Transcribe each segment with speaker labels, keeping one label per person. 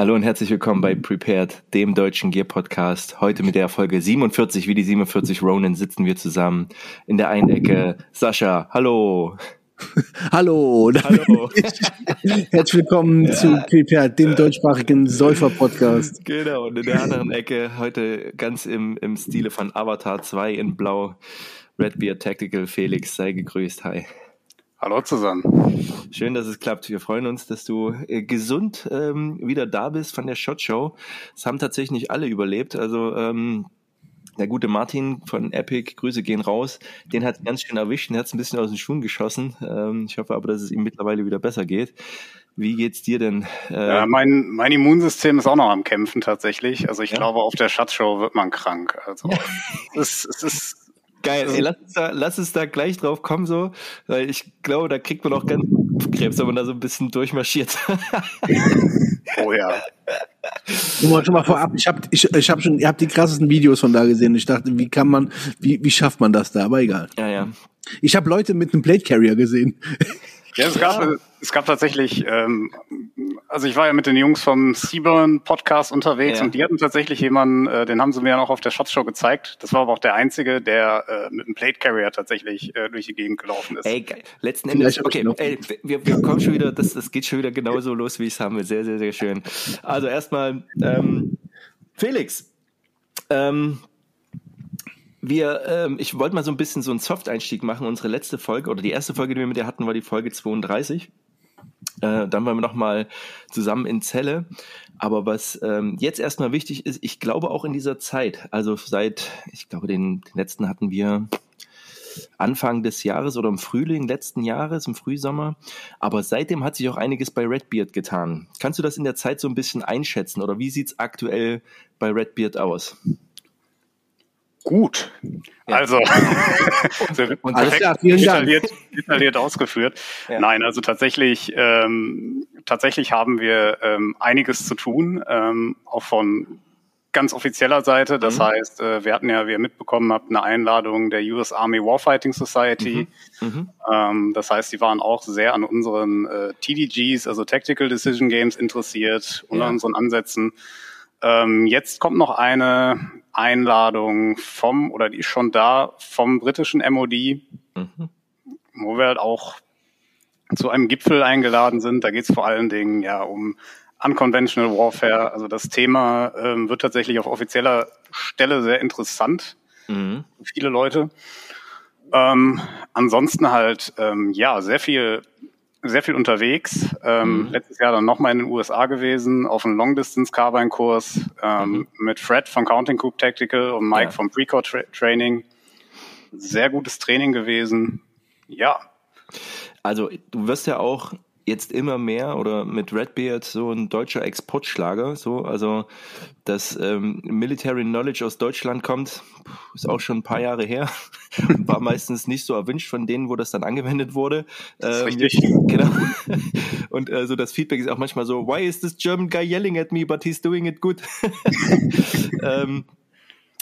Speaker 1: Hallo und herzlich willkommen bei Prepared, dem deutschen Gear Podcast. Heute mit der Folge 47, wie die 47 Ronin, sitzen wir zusammen in der einen Ecke. Sascha, hallo.
Speaker 2: Hallo. Hallo. Herzlich willkommen ja. zu Prepared, dem deutschsprachigen Säufer-Podcast.
Speaker 1: Genau, und in der anderen Ecke heute ganz im, im Stile von Avatar 2 in Blau. Redbeard Tactical Felix, sei gegrüßt. Hi.
Speaker 3: Hallo zusammen.
Speaker 1: Schön, dass es klappt. Wir freuen uns, dass du äh, gesund ähm, wieder da bist von der Shot Show. Es haben tatsächlich nicht alle überlebt. Also ähm, der gute Martin von Epic, Grüße gehen raus. Den hat ganz schön erwischt. Den hat es ein bisschen aus den Schuhen geschossen. Ähm, ich hoffe aber, dass es ihm mittlerweile wieder besser geht. Wie geht's dir denn?
Speaker 3: Äh, ja, mein, mein Immunsystem ist auch noch am Kämpfen tatsächlich. Also ich ja? glaube, auf der Show wird man krank. Also es, ist, es ist
Speaker 1: Geil, ey, lass, uns da, lass uns da gleich drauf kommen, so, weil ich glaube, da kriegt man auch ganz Krebs, wenn man da so ein bisschen durchmarschiert.
Speaker 3: oh ja.
Speaker 2: Nur mal, schon mal vorab, ich habe ich, ich hab schon, ihr habt die krassesten Videos von da gesehen. Ich dachte, wie kann man, wie, wie schafft man das da? Aber egal.
Speaker 1: Ja, ja.
Speaker 2: Ich habe Leute mit einem Plate Carrier gesehen.
Speaker 3: Ja, es gab, ja. Es gab tatsächlich, ähm, also ich war ja mit den Jungs vom Seaburn Podcast unterwegs ja. und die hatten tatsächlich jemanden, äh, den haben sie mir ja noch auf der Shotshow gezeigt. Das war aber auch der einzige, der äh, mit einem Plate Carrier tatsächlich äh, durch die Gegend gelaufen ist.
Speaker 1: Ey, geil. letzten Endes, okay, ey, wir, wir kommen schon wieder, das, das geht schon wieder genauso los, wie ich es haben will. Sehr, sehr, sehr schön. Also erstmal, ähm, Felix, ähm, wir, ähm, ich wollte mal so ein bisschen so einen Soft-Einstieg machen. Unsere letzte Folge oder die erste Folge, die wir mit dir hatten, war die Folge 32. Äh, dann waren wir nochmal zusammen in Zelle. Aber was ähm, jetzt erstmal wichtig ist, ich glaube auch in dieser Zeit, also seit, ich glaube, den, den letzten hatten wir Anfang des Jahres oder im Frühling letzten Jahres, im Frühsommer. Aber seitdem hat sich auch einiges bei Redbeard getan. Kannst du das in der Zeit so ein bisschen einschätzen oder wie sieht's aktuell bei Redbeard aus?
Speaker 3: Gut. Ja. Also, und Alles klar, detailliert, detailliert ausgeführt. Ja. Nein, also tatsächlich, ähm, tatsächlich haben wir ähm, einiges zu tun, ähm, auch von ganz offizieller Seite. Das mhm. heißt, äh, wir hatten ja, wie ihr mitbekommen habt, eine Einladung der US Army Warfighting Society. Mhm. Mhm. Ähm, das heißt, die waren auch sehr an unseren äh, TDGs, also Tactical Decision Games, interessiert und ja. an unseren Ansätzen. Ähm, jetzt kommt noch eine Einladung vom, oder die ist schon da, vom britischen MOD, mhm. wo wir halt auch zu einem Gipfel eingeladen sind. Da geht es vor allen Dingen ja um Unconventional Warfare. Also das Thema ähm, wird tatsächlich auf offizieller Stelle sehr interessant mhm. für viele Leute. Ähm, ansonsten halt ähm, ja sehr viel sehr viel unterwegs. Ähm, mhm. Letztes Jahr dann nochmal in den USA gewesen, auf einem Long-Distance-Carbine-Kurs ähm, mhm. mit Fred von Counting Group Tactical und Mike ja. vom Precore Tra Training. Sehr gutes Training gewesen. Ja.
Speaker 1: Also du wirst ja auch jetzt immer mehr oder mit Redbeard so ein deutscher Exportschlager. So, also das ähm, Military Knowledge aus Deutschland kommt, ist auch schon ein paar Jahre her. War meistens nicht so erwünscht von denen, wo das dann angewendet wurde.
Speaker 3: Das ähm, richtig.
Speaker 1: Genau. Und äh, so das Feedback ist auch manchmal so, why is this German guy yelling at me, but he's doing it good? ähm,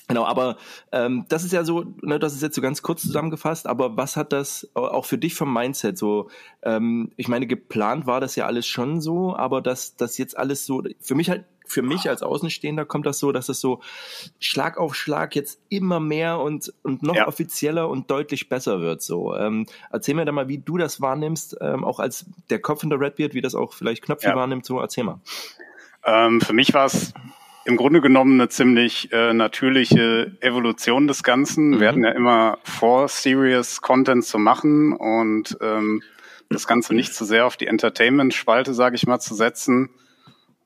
Speaker 1: Genau, aber ähm, das ist ja so, ne, das ist jetzt so ganz kurz zusammengefasst, aber was hat das auch für dich vom Mindset so? Ähm, ich meine, geplant war das ja alles schon so, aber dass das jetzt alles so, für mich halt, für mich als Außenstehender kommt das so, dass es so Schlag auf Schlag jetzt immer mehr und, und noch ja. offizieller und deutlich besser wird. So, ähm, erzähl mir da mal, wie du das wahrnimmst, ähm, auch als der Kopf in der Redbeard, wie das auch vielleicht Knöpfe ja. wahrnimmt. So, erzähl mal.
Speaker 3: Ähm, für mich war es im Grunde genommen eine ziemlich äh, natürliche Evolution des Ganzen. Mhm. Wir hatten ja immer vor, Serious Content zu machen und ähm, das Ganze nicht zu sehr auf die Entertainment-Spalte, sage ich mal, zu setzen.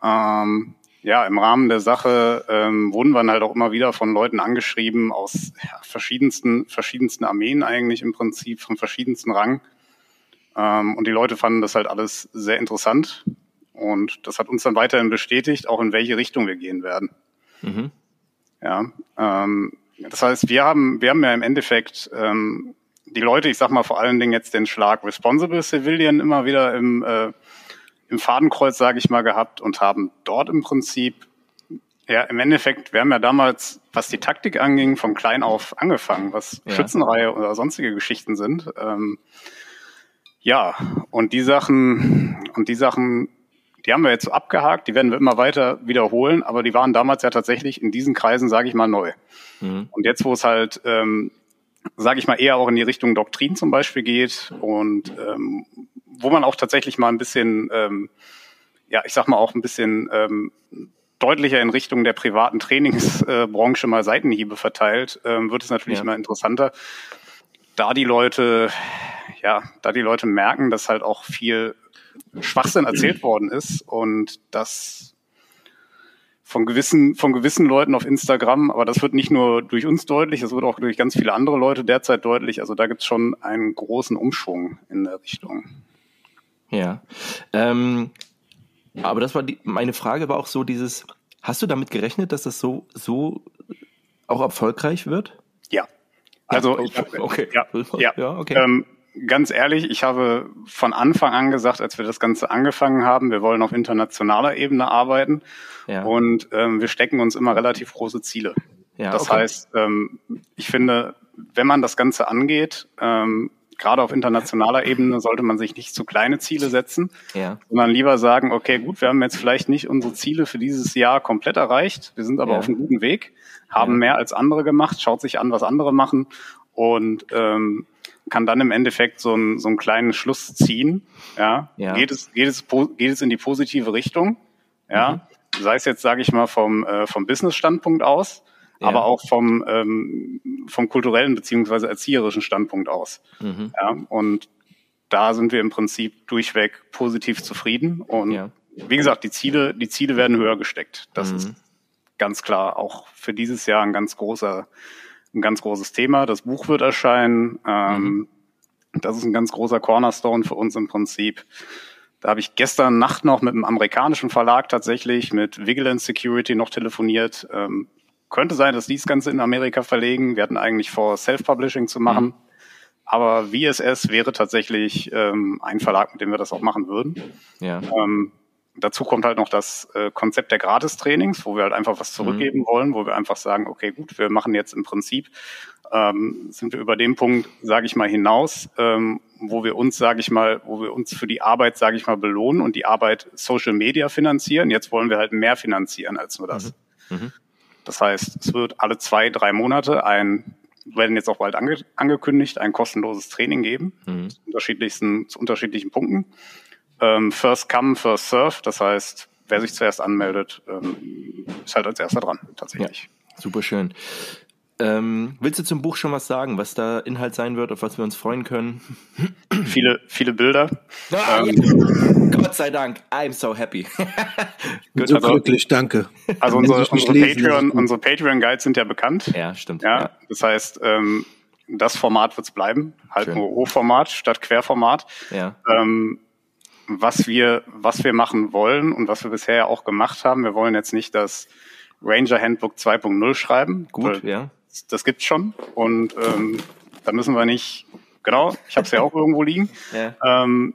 Speaker 3: Ähm, ja, im Rahmen der Sache ähm, wurden wir halt auch immer wieder von Leuten angeschrieben aus ja, verschiedensten, verschiedensten Armeen eigentlich im Prinzip, von verschiedensten Rang. Ähm, und die Leute fanden das halt alles sehr interessant. Und das hat uns dann weiterhin bestätigt, auch in welche Richtung wir gehen werden. Mhm. Ja, ähm, das heißt, wir haben, wir haben ja im Endeffekt ähm, die Leute, ich sag mal vor allen Dingen jetzt den Schlag Responsible Civilian immer wieder im, äh, im Fadenkreuz, sage ich mal, gehabt und haben dort im Prinzip, ja, im Endeffekt, wir haben ja damals, was die Taktik anging, vom Klein auf angefangen, was ja. Schützenreihe oder sonstige Geschichten sind. Ähm, ja, und die Sachen, und die Sachen Die haben wir jetzt abgehakt, die werden wir immer weiter wiederholen, aber die waren damals ja tatsächlich in diesen Kreisen, sage ich mal, neu. Mhm. Und jetzt, wo es halt, ähm, sage ich mal, eher auch in die Richtung Doktrin zum Beispiel geht und ähm, wo man auch tatsächlich mal ein bisschen, ähm, ja, ich sag mal auch ein bisschen ähm, deutlicher in Richtung der privaten Trainingsbranche mal Seitenhiebe verteilt, ähm, wird es natürlich ja. immer interessanter. Da die Leute, ja, da die Leute merken, dass halt auch viel Schwachsinn erzählt worden ist und das von gewissen, von gewissen Leuten auf Instagram, aber das wird nicht nur durch uns deutlich, das wird auch durch ganz viele andere Leute derzeit deutlich. Also da gibt es schon einen großen Umschwung in der Richtung.
Speaker 1: Ja. Ähm, aber das war die, meine Frage war auch so dieses, hast du damit gerechnet, dass das so, so auch erfolgreich wird?
Speaker 3: Ja. Also,
Speaker 1: ja, okay. okay.
Speaker 3: Ja, ja. ja okay. Ähm, ganz ehrlich, ich habe von Anfang an gesagt, als wir das Ganze angefangen haben, wir wollen auf internationaler Ebene arbeiten ja. und ähm, wir stecken uns immer relativ große Ziele. Ja, das okay. heißt, ähm, ich finde, wenn man das Ganze angeht, ähm, gerade auf internationaler Ebene sollte man sich nicht zu kleine Ziele setzen, ja. sondern lieber sagen, okay, gut, wir haben jetzt vielleicht nicht unsere Ziele für dieses Jahr komplett erreicht, wir sind aber ja. auf einem guten Weg, haben ja. mehr als andere gemacht, schaut sich an, was andere machen und ähm, kann dann im Endeffekt so, ein, so einen kleinen Schluss ziehen. Ja, ja. Geht, es, geht, es, geht es in die positive Richtung? Ja, mhm. sei es jetzt, sage ich mal, vom, äh, vom Business-Standpunkt aus, ja. aber auch vom, ähm, vom kulturellen beziehungsweise erzieherischen Standpunkt aus. Mhm. Ja, und da sind wir im Prinzip durchweg positiv zufrieden. Und ja. wie gesagt, die Ziele, die Ziele werden höher gesteckt. Das mhm. ist ganz klar auch für dieses Jahr ein ganz großer ein ganz großes Thema. Das Buch wird erscheinen. Ähm, mhm. Das ist ein ganz großer Cornerstone für uns im Prinzip. Da habe ich gestern Nacht noch mit einem amerikanischen Verlag tatsächlich, mit Vigilance Security noch telefoniert. Ähm, könnte sein, dass die das Ganze in Amerika verlegen. Wir hatten eigentlich vor, Self-Publishing zu machen. Mhm. Aber VSS wäre tatsächlich ähm, ein Verlag, mit dem wir das auch machen würden. Ja. Ähm, dazu kommt halt noch das äh, Konzept der Gratistrainings, wo wir halt einfach was zurückgeben mhm. wollen, wo wir einfach sagen, okay, gut, wir machen jetzt im Prinzip, ähm, sind wir über den Punkt, sage ich mal, hinaus, ähm, wo wir uns, sage ich mal, wo wir uns für die Arbeit, sage ich mal, belohnen und die Arbeit Social Media finanzieren. Jetzt wollen wir halt mehr finanzieren als nur das. Mhm. Mhm. Das heißt, es wird alle zwei, drei Monate ein werden jetzt auch bald ange angekündigt, ein kostenloses Training geben, mhm. zu unterschiedlichsten, zu unterschiedlichen Punkten ähm, First Come, First Serve. Das heißt, wer sich zuerst anmeldet, ähm, ist halt als erster dran, tatsächlich.
Speaker 1: Ja, super schön. Ähm, willst du zum Buch schon was sagen, was da Inhalt sein wird, auf was wir uns freuen können?
Speaker 3: Viele, viele Bilder.
Speaker 1: Ah, ähm, Gott sei Dank, I'm so happy.
Speaker 2: Gut, so also, glücklich, danke.
Speaker 3: Also unsere, unsere Patreon, unsere Patreon Guides sind ja bekannt.
Speaker 1: Ja, stimmt.
Speaker 3: Ja, ja. das heißt, ähm, das Format wird es bleiben, halt Schön. nur Hochformat statt Querformat. Ja. Ähm, was wir, was wir machen wollen und was wir bisher ja auch gemacht haben. Wir wollen jetzt nicht das Ranger Handbook 2.0 schreiben.
Speaker 1: Gut, ja.
Speaker 3: Das gibt's schon. Und ähm, da müssen wir nicht, genau, ich habe es ja auch irgendwo liegen. Ja. Ähm,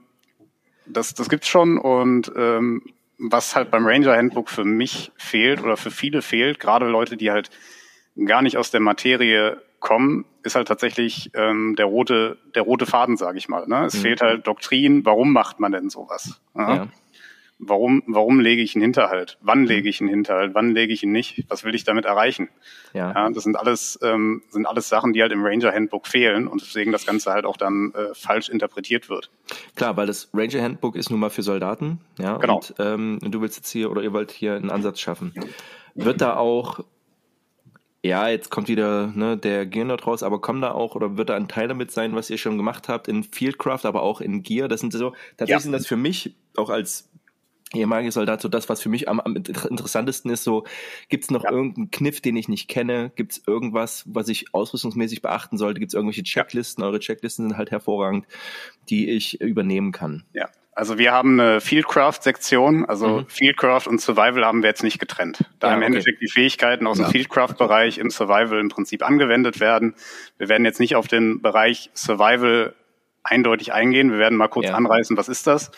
Speaker 3: das, das gibt's schon. Und ähm, was halt beim Ranger Handbook für mich fehlt oder für viele fehlt, gerade Leute, die halt gar nicht aus der Materie kommen, ist halt tatsächlich ähm, der rote, der rote Faden, sage ich mal. Ne? Es mhm. fehlt halt Doktrin. Warum macht man denn sowas? Ja? ja. Warum, warum lege ich einen Hinterhalt? Wann mhm. lege ich einen Hinterhalt? Wann lege ich ihn nicht? Was will ich damit erreichen? Ja. ja das sind alles, ähm, sind alles Sachen, die halt im Ranger Handbook fehlen und deswegen das Ganze halt auch dann äh, falsch interpretiert wird.
Speaker 1: Klar, weil das Ranger Handbook ist nun mal für Soldaten, ja. Genau. Und ähm, du willst jetzt hier oder ihr wollt hier einen Ansatz schaffen. Wird da auch ja, jetzt kommt wieder ne, der Gear-Nerd raus, aber kommt da auch oder wird da ein Teil damit sein, was ihr schon gemacht habt in Fieldcraft, aber auch in Gear? Das sind so, tatsächlich ja. sind das für mich auch als ehemaliger Soldat so das, was für mich am, am interessantesten ist. So, gibt es noch ja. irgendeinen Kniff, den ich nicht kenne? Gibt es irgendwas, was ich ausrüstungsmäßig beachten sollte? Gibt es irgendwelche Checklisten? Eure Checklisten sind halt hervorragend, die ich übernehmen kann.
Speaker 3: Ja, also wir haben eine Fieldcraft-Sektion, also mhm. Fieldcraft und Survival haben wir jetzt nicht getrennt. Da ja, im okay. Endeffekt die Fähigkeiten aus ja. dem Fieldcraft-Bereich im Survival im Prinzip angewendet werden. Wir werden jetzt nicht auf den Bereich Survival eindeutig eingehen. Wir werden mal kurz ja. anreißen, was ist das?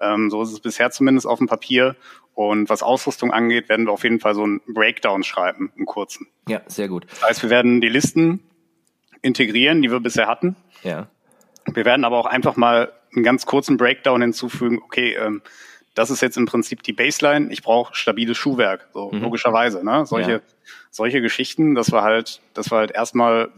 Speaker 3: Ähm, so ist es bisher zumindest auf dem Papier. Und was Ausrüstung angeht, werden wir auf jeden Fall so einen Breakdown schreiben, einen kurzen.
Speaker 1: Ja, sehr gut.
Speaker 3: Das heißt, wir werden die Listen integrieren, die wir bisher hatten. Ja. Wir werden aber auch einfach mal einen ganz kurzen Breakdown hinzufügen, okay, ähm, das ist jetzt im Prinzip die Baseline. Ich brauche stabiles Schuhwerk, so mhm. logischerweise. Ne? Solche, ja. solche Geschichten, dass wir halt, dass wir halt erstmal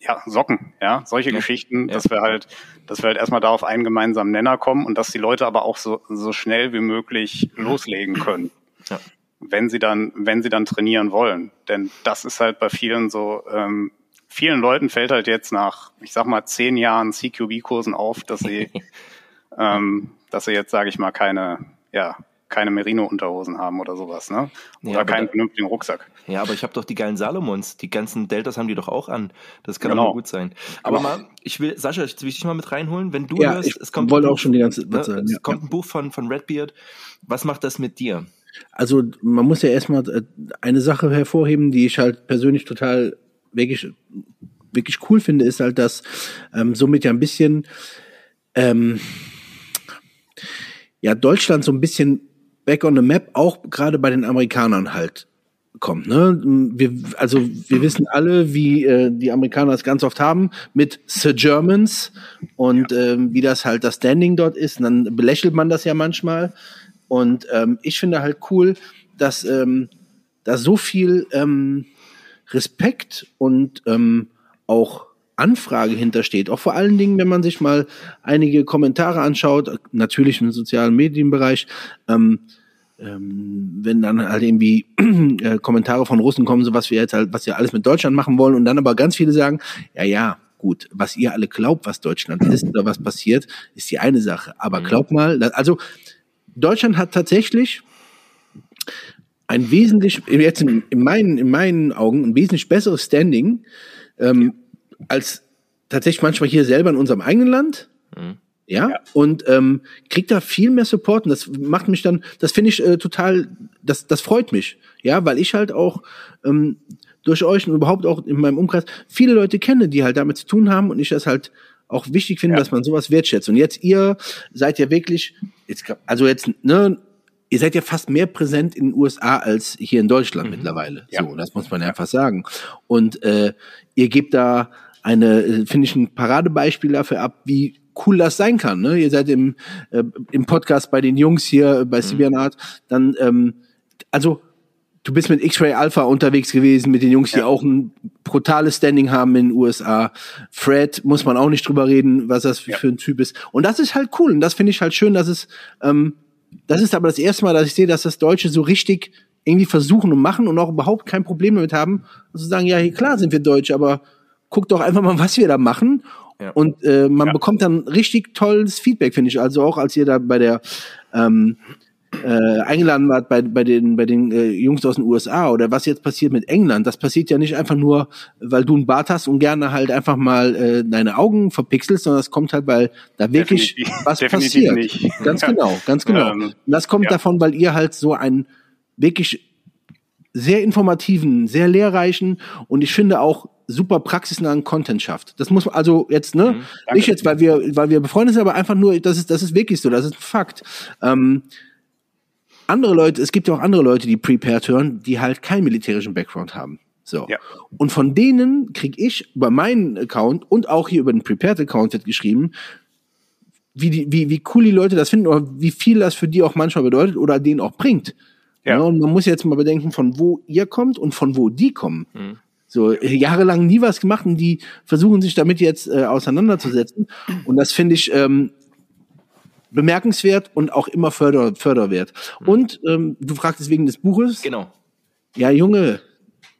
Speaker 3: ja, Socken, ja, solche ja. Geschichten, ja. dass wir halt, dass wir halt erstmal da auf einen gemeinsamen Nenner kommen und dass die Leute aber auch so, so schnell wie möglich loslegen können. Ja. Wenn sie dann, wenn sie dann trainieren wollen. Denn das ist halt bei vielen so, ähm, vielen Leuten fällt halt jetzt nach, ich sag mal, zehn Jahren CQB-Kursen auf, dass sie, ähm, dass sie jetzt, sage ich mal, keine, ja, keine Merino-Unterhosen haben oder sowas, ne? Oder ja, keinen da, vernünftigen Rucksack.
Speaker 1: Ja, aber ich habe doch die geilen Salomons, die ganzen Deltas haben die doch auch an. Das kann genau. doch gut sein. Aber genau. mal, ich will, Sascha, ich will dich mal mit reinholen, wenn du
Speaker 2: ja, hörst, es kommt wollte auch schon die ganze
Speaker 1: Zeit ne, sagen. Es ja, kommt ein Buch von, von Redbeard. Was macht das mit dir?
Speaker 2: Also man muss ja erstmal äh, eine Sache hervorheben, die ich halt persönlich total wirklich, wirklich cool finde, ist halt, dass ähm, somit ja ein bisschen ähm, ja Deutschland so ein bisschen back on the map auch gerade bei den Amerikanern halt kommt. Ne? Wir, also wir wissen alle, wie äh, die Amerikaner es ganz oft haben mit Sir Germans und ja. ähm, wie das halt das Standing dort ist. Und dann belächelt man das ja manchmal. Und ähm, ich finde halt cool, dass ähm, da so viel ähm, Respekt und ähm, auch Anfrage hintersteht. Auch vor allen Dingen, wenn man sich mal einige Kommentare anschaut, natürlich im sozialen Medienbereich, ähm, ähm, wenn dann halt irgendwie äh, Kommentare von Russen kommen, so was wir jetzt halt, was wir alles mit Deutschland machen wollen, und dann aber ganz viele sagen, ja, ja, gut, was ihr alle glaubt, was Deutschland ist oder was passiert, ist die eine Sache. Aber mhm. glaubt mal, also Deutschland hat tatsächlich ein wesentlich, jetzt in, in, meinen, in meinen Augen, ein wesentlich besseres Standing ähm, als tatsächlich manchmal hier selber in unserem eigenen Land. Mhm. Ja? ja, und ähm, kriegt da viel mehr Support und das macht mich dann, das finde ich äh, total, das, das freut mich, ja, weil ich halt auch ähm, durch euch und überhaupt auch in meinem Umkreis viele Leute kenne, die halt damit zu tun haben und ich das halt auch wichtig finde, ja. dass man sowas wertschätzt. Und jetzt ihr seid ja wirklich, jetzt, also jetzt, ne, ihr seid ja fast mehr präsent in den USA als hier in Deutschland mhm. mittlerweile. Ja. So, das muss man einfach sagen. Und äh, ihr gebt da eine, äh, finde ich, ein Paradebeispiel dafür ab, wie cool das sein kann. Ne? Ihr seid im, äh, im Podcast bei den Jungs hier bei mhm. Art, dann, ähm, also du bist mit X-Ray Alpha unterwegs gewesen, mit den Jungs, die auch ein brutales Standing haben in den USA. Fred, muss man auch nicht drüber reden, was das für, ja. für ein Typ ist. Und das ist halt cool. Und das finde ich halt schön, dass es, ähm, das ist aber das erste Mal, dass ich sehe, dass das Deutsche so richtig irgendwie versuchen und machen und auch überhaupt kein Problem damit haben, zu sagen, ja, klar sind wir Deutsche, aber guck doch einfach mal, was wir da machen. Ja. Und äh, man ja. bekommt dann richtig tolles Feedback, finde ich. Also auch als ihr da bei der ähm, äh, eingeladen wart bei, bei den, bei den äh, Jungs aus den USA oder was jetzt passiert mit England, das passiert ja nicht einfach nur, weil du einen Bart hast und gerne halt einfach mal äh, deine Augen verpixelst, sondern das kommt halt, weil da wirklich definitiv, was definitiv passiert. Nicht. Ganz genau, ganz genau. Ähm, und das kommt ja. davon, weil ihr halt so einen wirklich sehr informativen, sehr lehrreichen und ich finde auch super praxisnahen Content schafft. Das muss man also jetzt, ne? Mhm, nicht jetzt, weil wir, weil wir befreundet sind, aber einfach nur, das ist, das ist wirklich so, das ist ein Fakt. Ähm, andere Leute, es gibt ja auch andere Leute, die Prepared hören, die halt keinen militärischen Background haben. So. Ja. Und von denen kriege ich über meinen Account und auch hier über den Prepared Account wird geschrieben, wie, die, wie, wie cool die Leute das finden oder wie viel das für die auch manchmal bedeutet oder denen auch bringt. Ja. ja und man muss jetzt mal bedenken, von wo ihr kommt und von wo die kommen. Mhm. So jahrelang nie was gemacht und die versuchen sich damit jetzt äh, auseinanderzusetzen. Und das finde ich ähm, bemerkenswert und auch immer förder, förderwert. Mhm. Und ähm, du fragtest wegen des Buches.
Speaker 1: Genau.
Speaker 2: Ja, Junge,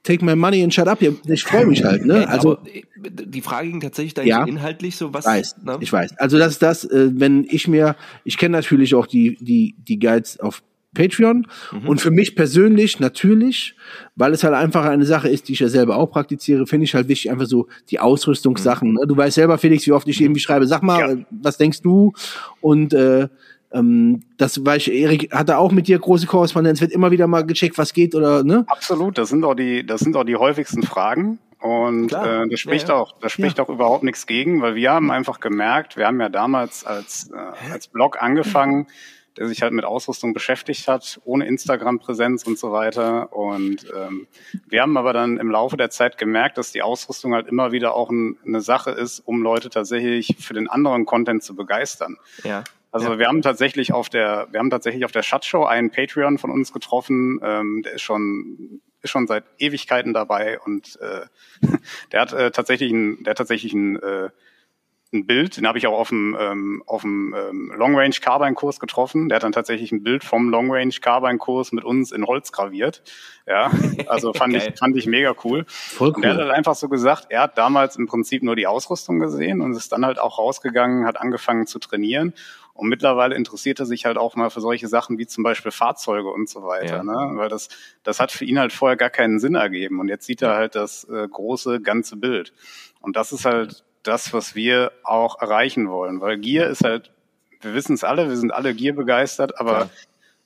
Speaker 2: take my money and shut up. Ich freue mich halt. Ne?
Speaker 1: Also äh, die Frage ging tatsächlich da ja, inhaltlich so was.
Speaker 2: Weiß, ne? Ich weiß. Also das ist das, äh, wenn ich mir, ich kenne natürlich auch die die die Guides auf Patreon. Mhm. Und für mich persönlich natürlich, weil es halt einfach eine Sache ist, die ich ja selber auch praktiziere, finde ich halt wichtig, einfach so die Ausrüstungssachen. Mhm. Du weißt selber, Felix, wie oft ich irgendwie schreibe, sag mal, ja. was denkst du? Und äh, ähm, das weiß ich, Erik hatte auch mit dir große Korrespondenz, wird immer wieder mal gecheckt, was geht oder ne?
Speaker 3: Absolut, das sind auch die, das sind auch die häufigsten Fragen. Und äh, das spricht ja, ja. auch, das spricht ja. auch überhaupt nichts gegen, weil wir haben einfach gemerkt, wir haben ja damals als, äh, als Blog angefangen, der sich halt mit Ausrüstung beschäftigt hat, ohne Instagram-Präsenz und so weiter. Und ähm, wir haben aber dann im Laufe der Zeit gemerkt, dass die Ausrüstung halt immer wieder auch ein, eine Sache ist, um Leute tatsächlich für den anderen Content zu begeistern. Ja. Also ja. wir haben tatsächlich auf der, wir haben tatsächlich auf der Schatzshow einen Patreon von uns getroffen, ähm, der ist schon ist schon seit Ewigkeiten dabei und äh, der hat äh, tatsächlich ein, der hat tatsächlich ein äh, ein Bild, den habe ich auch auf dem, ähm, auf dem ähm, Long Range Carbine Kurs getroffen. Der hat dann tatsächlich ein Bild vom Long Range Carbine Kurs mit uns in Holz graviert. Ja, also fand ich fand ich mega cool. Voll cool. Und der hat halt einfach so gesagt, er hat damals im Prinzip nur die Ausrüstung gesehen und ist dann halt auch rausgegangen, hat angefangen zu trainieren und mittlerweile interessiert er sich halt auch mal für solche Sachen wie zum Beispiel Fahrzeuge und so weiter, ja. ne? Weil das, das hat für ihn halt vorher gar keinen Sinn ergeben. Und jetzt sieht er halt das äh, große ganze Bild. Und das ist halt das, was wir auch erreichen wollen. Weil Gier ist halt, wir wissen es alle, wir sind alle Gier begeistert, aber ja.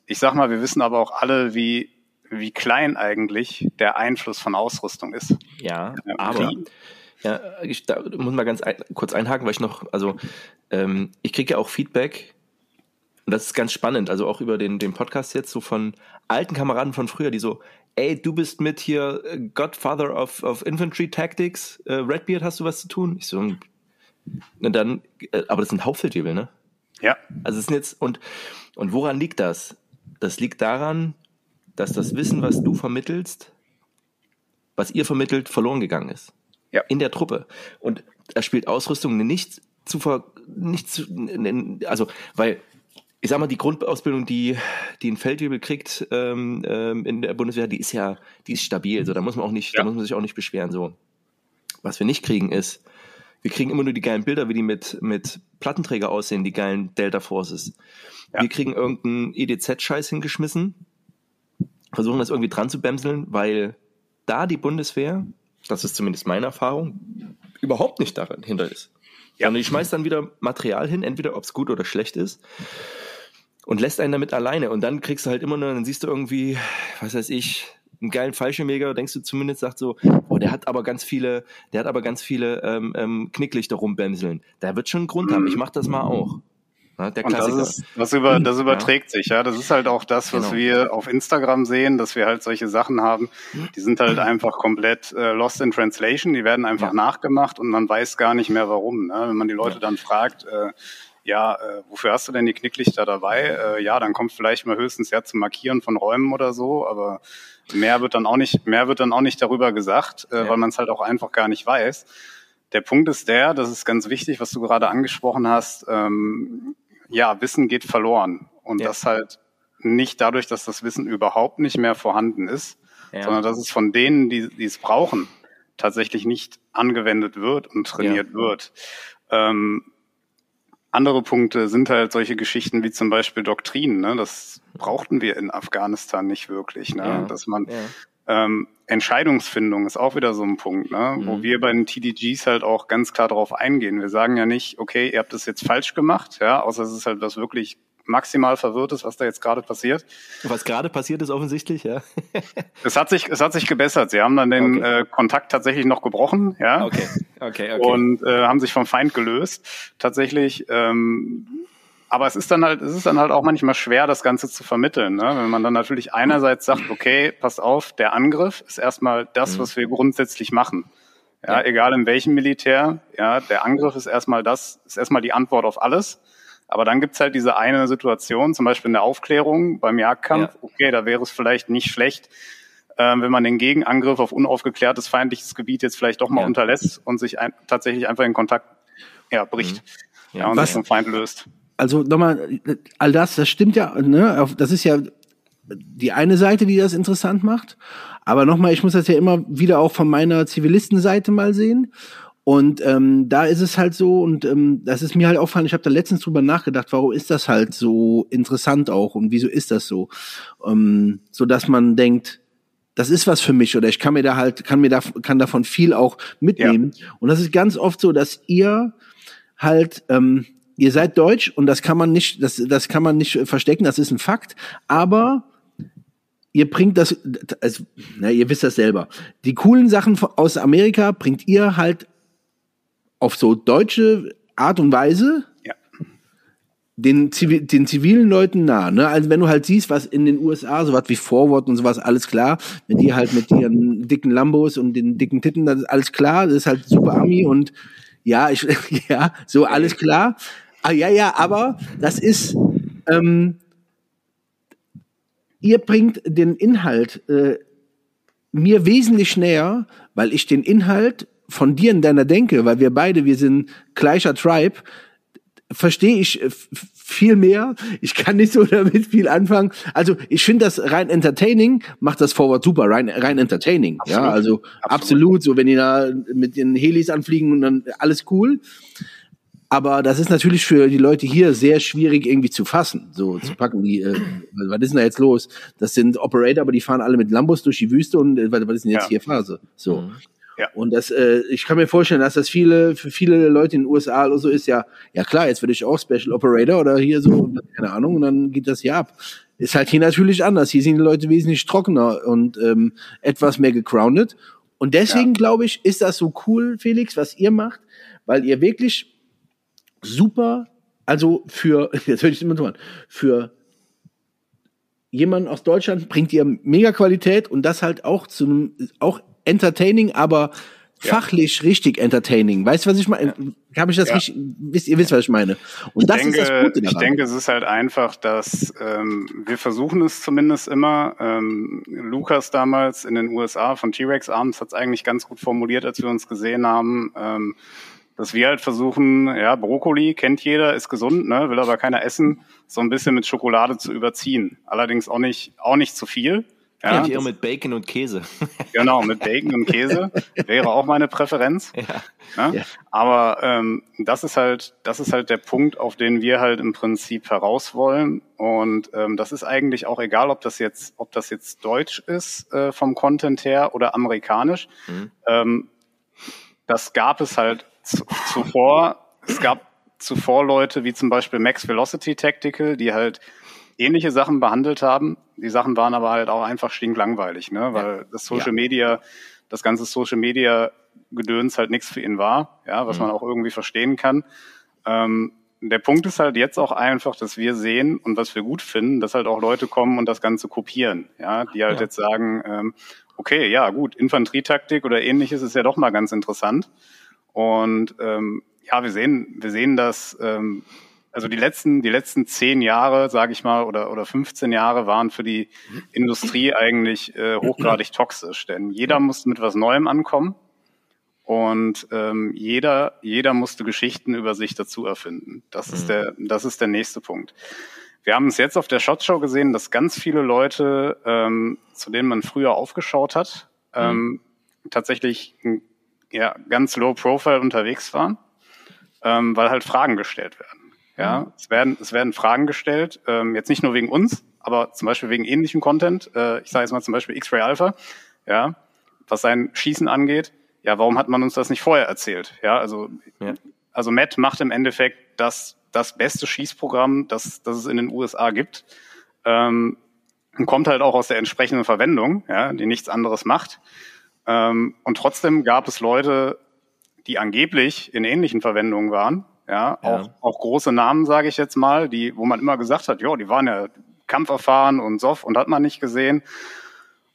Speaker 3: ich sag mal, wir wissen aber auch alle, wie, wie klein eigentlich der Einfluss von Ausrüstung ist.
Speaker 1: Ja, ja aber ja, ich da muss mal ganz ein, kurz einhaken, weil ich noch, also ähm, ich kriege ja auch Feedback und das ist ganz spannend, also auch über den, den Podcast jetzt so von alten Kameraden von früher, die so, ey, du bist mit hier äh, Godfather of, of Infantry Tactics, äh, Redbeard, hast du was zu tun? Ich so, na dann, äh, aber das sind Hauptfeldjebel, ne?
Speaker 3: Ja.
Speaker 1: Also es sind jetzt, und, und woran liegt das? Das liegt daran, dass das Wissen, was du vermittelst, was ihr vermittelt, verloren gegangen ist. Ja. In der Truppe. Und da spielt Ausrüstung nicht zu ver, nicht zu, also, weil ich sag mal, die Grundausbildung, die, die ein Feldwebel kriegt ähm, ähm, in der Bundeswehr, die ist ja, die ist stabil. So, da muss man auch nicht, ja. da muss man sich auch nicht beschweren. So, was wir nicht kriegen ist, wir kriegen immer nur die geilen Bilder, wie die mit mit Plattenträger aussehen, die geilen Delta Forces. Ja. Wir kriegen irgendeinen EDZ-Scheiß hingeschmissen, versuchen das irgendwie dran zu bämseln, weil da die Bundeswehr, das ist zumindest meine Erfahrung, überhaupt nicht dahinter ist. Ja. Und ich schmeiß dann wieder Material hin, entweder ob es gut oder schlecht ist und lässt einen damit alleine. Und dann kriegst du halt immer nur, dann siehst du irgendwie, was weiß ich, einen geilen Fallschirmjäger, denkst du zumindest, sagt so, oh, der hat aber ganz viele, der hat aber ganz viele ähm, ähm, Knicklichter rumbämseln. Da wird schon einen Grund haben. Ich mach das mal auch.
Speaker 3: Ja, der Und das, ist, das, über, das überträgt ja. sich, ja. Das ist halt auch das, was genau. wir auf Instagram sehen, dass wir halt solche Sachen haben, die sind halt einfach komplett äh, lost in translation, die werden einfach ja. nachgemacht und man weiß gar nicht mehr warum. Ne? Wenn man die Leute dann fragt, äh, ja, äh, wofür hast du denn die Knicklichter dabei? Äh, ja, dann kommt vielleicht mal höchstens ja zum Markieren von Räumen oder so, aber mehr wird dann auch nicht, mehr wird dann auch nicht darüber gesagt, äh, ja. weil man es halt auch einfach gar nicht weiß. Der Punkt ist der, das ist ganz wichtig, was du gerade angesprochen hast, ähm, ja, Wissen geht verloren. Und ja. das halt nicht dadurch, dass das Wissen überhaupt nicht mehr vorhanden ist, ja. sondern dass es von denen, die, die es brauchen, tatsächlich nicht angewendet wird und trainiert wird. Ähm, andere Punkte sind halt solche Geschichten wie zum Beispiel Doktrinen. Ne? Das brauchten wir in Afghanistan nicht wirklich. Ne? Ja, Dass man ja. ähm, Entscheidungsfindung ist auch wieder so ein Punkt, ne? Mhm. wo wir bei den TDGs halt auch ganz klar darauf eingehen. Wir sagen ja nicht, okay, ihr habt das jetzt falsch gemacht, ja, außer es ist halt was wirklich maximal verwirrt ist, was da jetzt gerade passiert.
Speaker 1: Was gerade passiert ist offensichtlich, ja.
Speaker 3: es hat sich, es hat sich gebessert. Sie haben dann den okay. äh, Kontakt tatsächlich noch gebrochen, ja.
Speaker 1: Okay, okay,
Speaker 3: okay. Und äh, haben sich vom Feind gelöst. Tatsächlich. Ähm, aber es ist dann halt, es ist dann halt auch manchmal schwer, das Ganze zu vermitteln. Ne? Wenn man dann natürlich einerseits sagt, okay, passt auf, der Angriff ist erstmal das, mhm. was wir grundsätzlich machen. Ja, ja, egal in welchem Militär, ja, der Angriff ist erstmal das, ist erstmal die Antwort auf alles. Aber dann gibt's halt diese eine Situation, zum Beispiel in der Aufklärung beim Jagdkampf, ja. okay, da wäre es vielleicht nicht schlecht, äh, wenn man den Gegenangriff auf unaufgeklärtes feindliches Gebiet jetzt vielleicht doch mal ja. unterlässt und sich ein, tatsächlich einfach in Kontakt ja, bricht mhm. ja. und Was, sich vom Feind löst.
Speaker 2: Also nochmal, all das, das stimmt ja, ne? Das ist ja die eine Seite, die das interessant macht. Aber nochmal, ich muss das ja immer wieder auch von meiner Zivilistenseite mal sehen. Und ähm, da ist es halt so, und ähm, das ist mir halt auffallen, ich habe da letztens drüber nachgedacht, warum ist das halt so interessant auch und wieso ist das so? Ähm, so dass man denkt, das ist was für mich oder ich kann mir da halt, kann mir da, kann davon viel auch mitnehmen. Ja. Und das ist ganz oft so, dass ihr halt, ähm, ihr seid deutsch und das kann man nicht, das, das kann man nicht verstecken, das ist ein Fakt, aber ihr bringt das, also, na, ihr wisst das selber. Die coolen Sachen aus Amerika bringt ihr halt auf so deutsche Art und Weise ja. den, Zivil, den zivilen Leuten nah. Ne? Also wenn du halt siehst, was in den USA, sowas wie Forward und sowas, alles klar, wenn die halt mit ihren dicken Lambos und den dicken Titten, das ist alles klar, das ist halt super Ami und ja, ich, ja, so alles klar. Ah, ja, ja, aber das ist, ähm, ihr bringt den Inhalt äh, mir wesentlich näher, weil ich den Inhalt von dir in deiner Denke, weil wir beide, wir sind gleicher Tribe, verstehe ich viel mehr. Ich kann nicht so damit viel anfangen. Also ich finde das rein entertaining, macht das Forward super, rein, rein entertaining. Absolut. Ja, also absolut. absolut. So, wenn die da mit den Helis anfliegen und dann alles cool. Aber das ist natürlich für die Leute hier sehr schwierig irgendwie zu fassen, so zu packen. Die, äh, was ist denn da jetzt los? Das sind Operator, aber die fahren alle mit Lambos durch die Wüste und äh, was ist denn jetzt ja. hier Phase? So. Mhm. Ja. Und das, äh, ich kann mir vorstellen, dass das viele, für viele Leute in den USA oder so ist, ja, ja klar, jetzt werde ich auch Special Operator oder hier so, keine Ahnung, und dann geht das hier ab. Ist halt hier natürlich anders. Hier sind die Leute wesentlich trockener und ähm, etwas mehr gegroundet. Und deswegen ja. glaube ich, ist das so cool, Felix, was ihr macht, weil ihr wirklich super, also für, jetzt höre ich immer so für jemanden aus Deutschland bringt ihr mega Qualität und das halt auch zu einem, auch entertaining, aber fachlich ja. richtig entertaining. Weißt du, was ich meine? Ja. Habe ich das ja. richtig? Wisst ihr wisst, was ich meine?
Speaker 3: Und ich das denke, ist das Gute daran. Ich denke, es ist halt einfach, dass ähm, wir versuchen es zumindest immer. Ähm, Lukas damals in den USA von T-Rex Arms hat es eigentlich ganz gut formuliert, als wir uns gesehen haben. Ähm, dass wir halt versuchen, ja, Brokkoli kennt jeder, ist gesund, ne, will aber keiner essen, so ein bisschen mit Schokolade zu überziehen. Allerdings auch nicht, auch nicht zu viel.
Speaker 1: Ja, ihr mit Bacon und Käse.
Speaker 3: Genau, mit Bacon und Käse wäre auch meine Präferenz. Ja. Ne? Ja. Aber ähm, das ist halt, das ist halt der Punkt, auf den wir halt im Prinzip heraus wollen. Und ähm, das ist eigentlich auch egal, ob das jetzt, ob das jetzt Deutsch ist äh, vom Content her oder amerikanisch. Mhm. Ähm, das gab es halt zuvor, es gab zuvor Leute wie zum Beispiel Max Velocity Tactical, die halt ähnliche Sachen behandelt haben. Die Sachen waren aber halt auch einfach stinklangweilig, ne? weil ja. das Social ja. Media, das ganze Social Media Gedöns halt nichts für ihn war, ja, was mhm. man auch irgendwie verstehen kann. Ähm, der Punkt ist halt jetzt auch einfach, dass wir sehen und was wir gut finden, dass halt auch Leute kommen und das Ganze kopieren, ja, die halt ja. jetzt sagen, ähm, okay, ja gut, Infanterietaktik oder ähnliches ist ja doch mal ganz interessant. Und ähm, ja, wir sehen, wir sehen das, ähm, also die letzten, die letzten zehn Jahre, sage ich mal, oder, oder 15 Jahre waren für die Industrie eigentlich äh, hochgradig toxisch, denn jeder musste mit was Neuem ankommen und ähm, jeder, jeder musste Geschichten über sich dazu erfinden. Das ist mhm. der, das ist der nächste Punkt. Wir haben es jetzt auf der Shot Show gesehen, dass ganz viele Leute, ähm, zu denen man früher aufgeschaut hat, ähm, mhm. tatsächlich ja, ganz low profile unterwegs waren, ähm, weil halt Fragen gestellt werden. Ja, mhm. es werden, es werden Fragen gestellt, ähm, jetzt nicht nur wegen uns, aber zum Beispiel wegen ähnlichem Content. Äh, ich sage jetzt mal zum Beispiel X-Ray Alpha, ja, was sein Schießen angeht. Ja, warum hat man uns das nicht vorher erzählt? Ja, also, ja. also Matt macht im Endeffekt das, das beste Schießprogramm, das, das es in den USA gibt. Ähm, und kommt halt auch aus der entsprechenden Verwendung, ja, die nichts anderes macht. Ähm, und trotzdem gab es Leute, die angeblich in ähnlichen Verwendungen waren. Ja, ja. Auch, auch große Namen, sage ich jetzt mal, die, wo man immer gesagt hat, ja, die waren ja kampferfahren und soff und hat man nicht gesehen.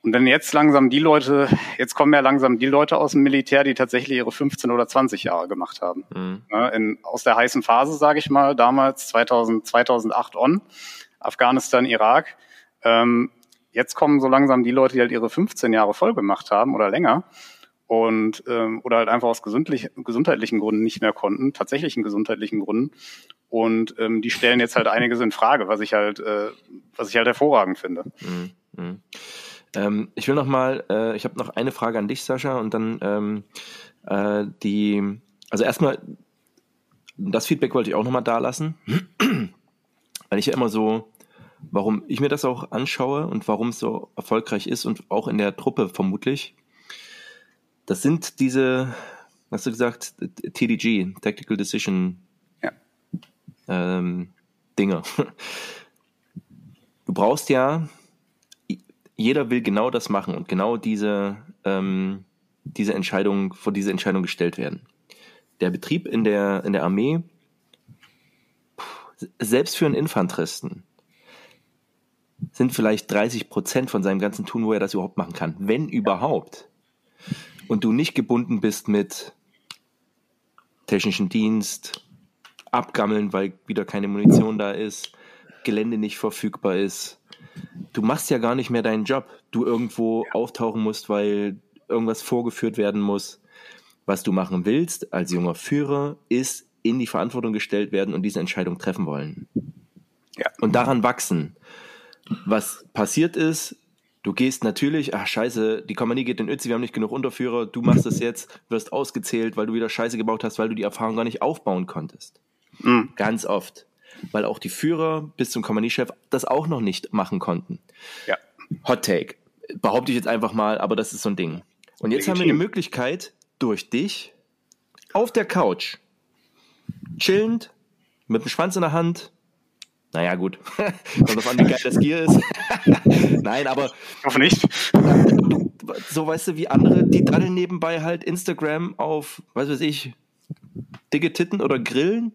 Speaker 3: Und wenn jetzt langsam die Leute, jetzt kommen ja langsam die Leute aus dem Militär, die tatsächlich ihre 15 oder 20 Jahre gemacht haben. Mhm. Ja, in, aus der heißen Phase, sage ich mal, damals 2000, 2008 on, Afghanistan, Irak. Ähm, Jetzt kommen so langsam die Leute, die halt ihre 15 Jahre voll gemacht haben oder länger und ähm, oder halt einfach aus gesundheitlichen Gründen nicht mehr konnten, tatsächlichen gesundheitlichen Gründen. Und ähm, die stellen jetzt halt einiges in Frage, was ich halt, äh, was ich halt hervorragend finde. Mhm.
Speaker 1: Mhm. Ähm, ich will noch mal, äh, ich habe noch eine Frage an dich, Sascha, und dann ähm, äh, die, also erstmal, das Feedback wollte ich auch noch mal da lassen, weil ich ja immer so warum ich mir das auch anschaue und warum es so erfolgreich ist und auch in der Truppe vermutlich. Das sind diese, hast du gesagt, TDG, Tactical Decision ja. ähm, Dinge. Du brauchst ja, jeder will genau das machen und genau diese, ähm, diese Entscheidung, vor diese Entscheidung gestellt werden. Der Betrieb in der, in der Armee, selbst für einen Infanteristen, sind vielleicht 30 Prozent von seinem ganzen Tun, wo er das überhaupt machen kann, wenn überhaupt. Und du nicht gebunden bist mit technischen Dienst, abgammeln, weil wieder keine Munition da ist, Gelände nicht verfügbar ist. Du machst ja gar nicht mehr deinen Job. Du irgendwo auftauchen musst, weil irgendwas vorgeführt werden muss. Was du machen willst als junger Führer, ist in die Verantwortung gestellt werden und diese Entscheidung treffen wollen. Ja. Und daran wachsen. Was passiert ist, du gehst natürlich, ach scheiße, die Kompanie geht in Ötzi, wir haben nicht genug Unterführer, du machst es jetzt, wirst ausgezählt, weil du wieder Scheiße gebaut hast, weil du die Erfahrung gar nicht aufbauen konntest. Mhm. Ganz oft. Weil auch die Führer bis zum Kompaniechef das auch noch nicht machen konnten.
Speaker 3: Ja.
Speaker 1: Hot Take. Behaupte ich jetzt einfach mal, aber das ist so ein Ding. Und jetzt Legitim. haben wir eine Möglichkeit, durch dich auf der Couch, chillend, mit dem Schwanz in der Hand, naja, gut. Kommt drauf an, wie geil das Gear ist. Nein, aber.
Speaker 3: Ich hoffe nicht.
Speaker 1: So weißt du, wie andere, die daddeln nebenbei halt Instagram auf, was weiß ich, dicke Titten oder Grillen.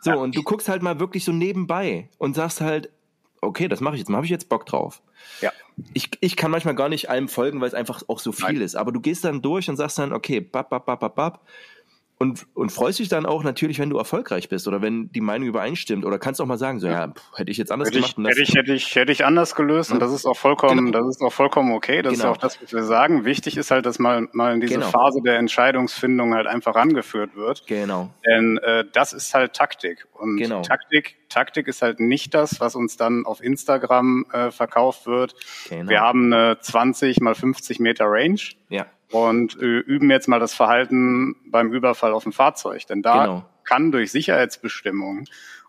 Speaker 1: So, ja. und du guckst halt mal wirklich so nebenbei und sagst halt, okay, das mache ich jetzt, habe ich jetzt Bock drauf.
Speaker 3: Ja.
Speaker 1: Ich, ich kann manchmal gar nicht allem folgen, weil es einfach auch so viel Nein. ist. Aber du gehst dann durch und sagst dann, okay, bap, bap, bap, bap, bap und, und freust dich dann auch natürlich, wenn du erfolgreich bist oder wenn die Meinung übereinstimmt oder kannst auch mal sagen, so ja, hätte ich jetzt anders
Speaker 3: hätte
Speaker 1: gemacht.
Speaker 3: Ich, hätte, ich, hätte, ich, hätte ich anders gelöst ja. und das ist auch vollkommen, genau. das ist auch vollkommen okay. Das genau. ist auch das, was wir sagen. Wichtig ist halt, dass mal, mal in diese genau. Phase der Entscheidungsfindung halt einfach rangeführt wird.
Speaker 1: Genau.
Speaker 3: Denn äh, das ist halt Taktik. Und genau. Taktik, Taktik ist halt nicht das, was uns dann auf Instagram äh, verkauft wird. Genau. Wir haben eine 20 mal 50 Meter Range.
Speaker 1: Ja
Speaker 3: und äh, üben jetzt mal das Verhalten beim Überfall auf ein Fahrzeug. Denn da genau. kann durch Sicherheitsbestimmungen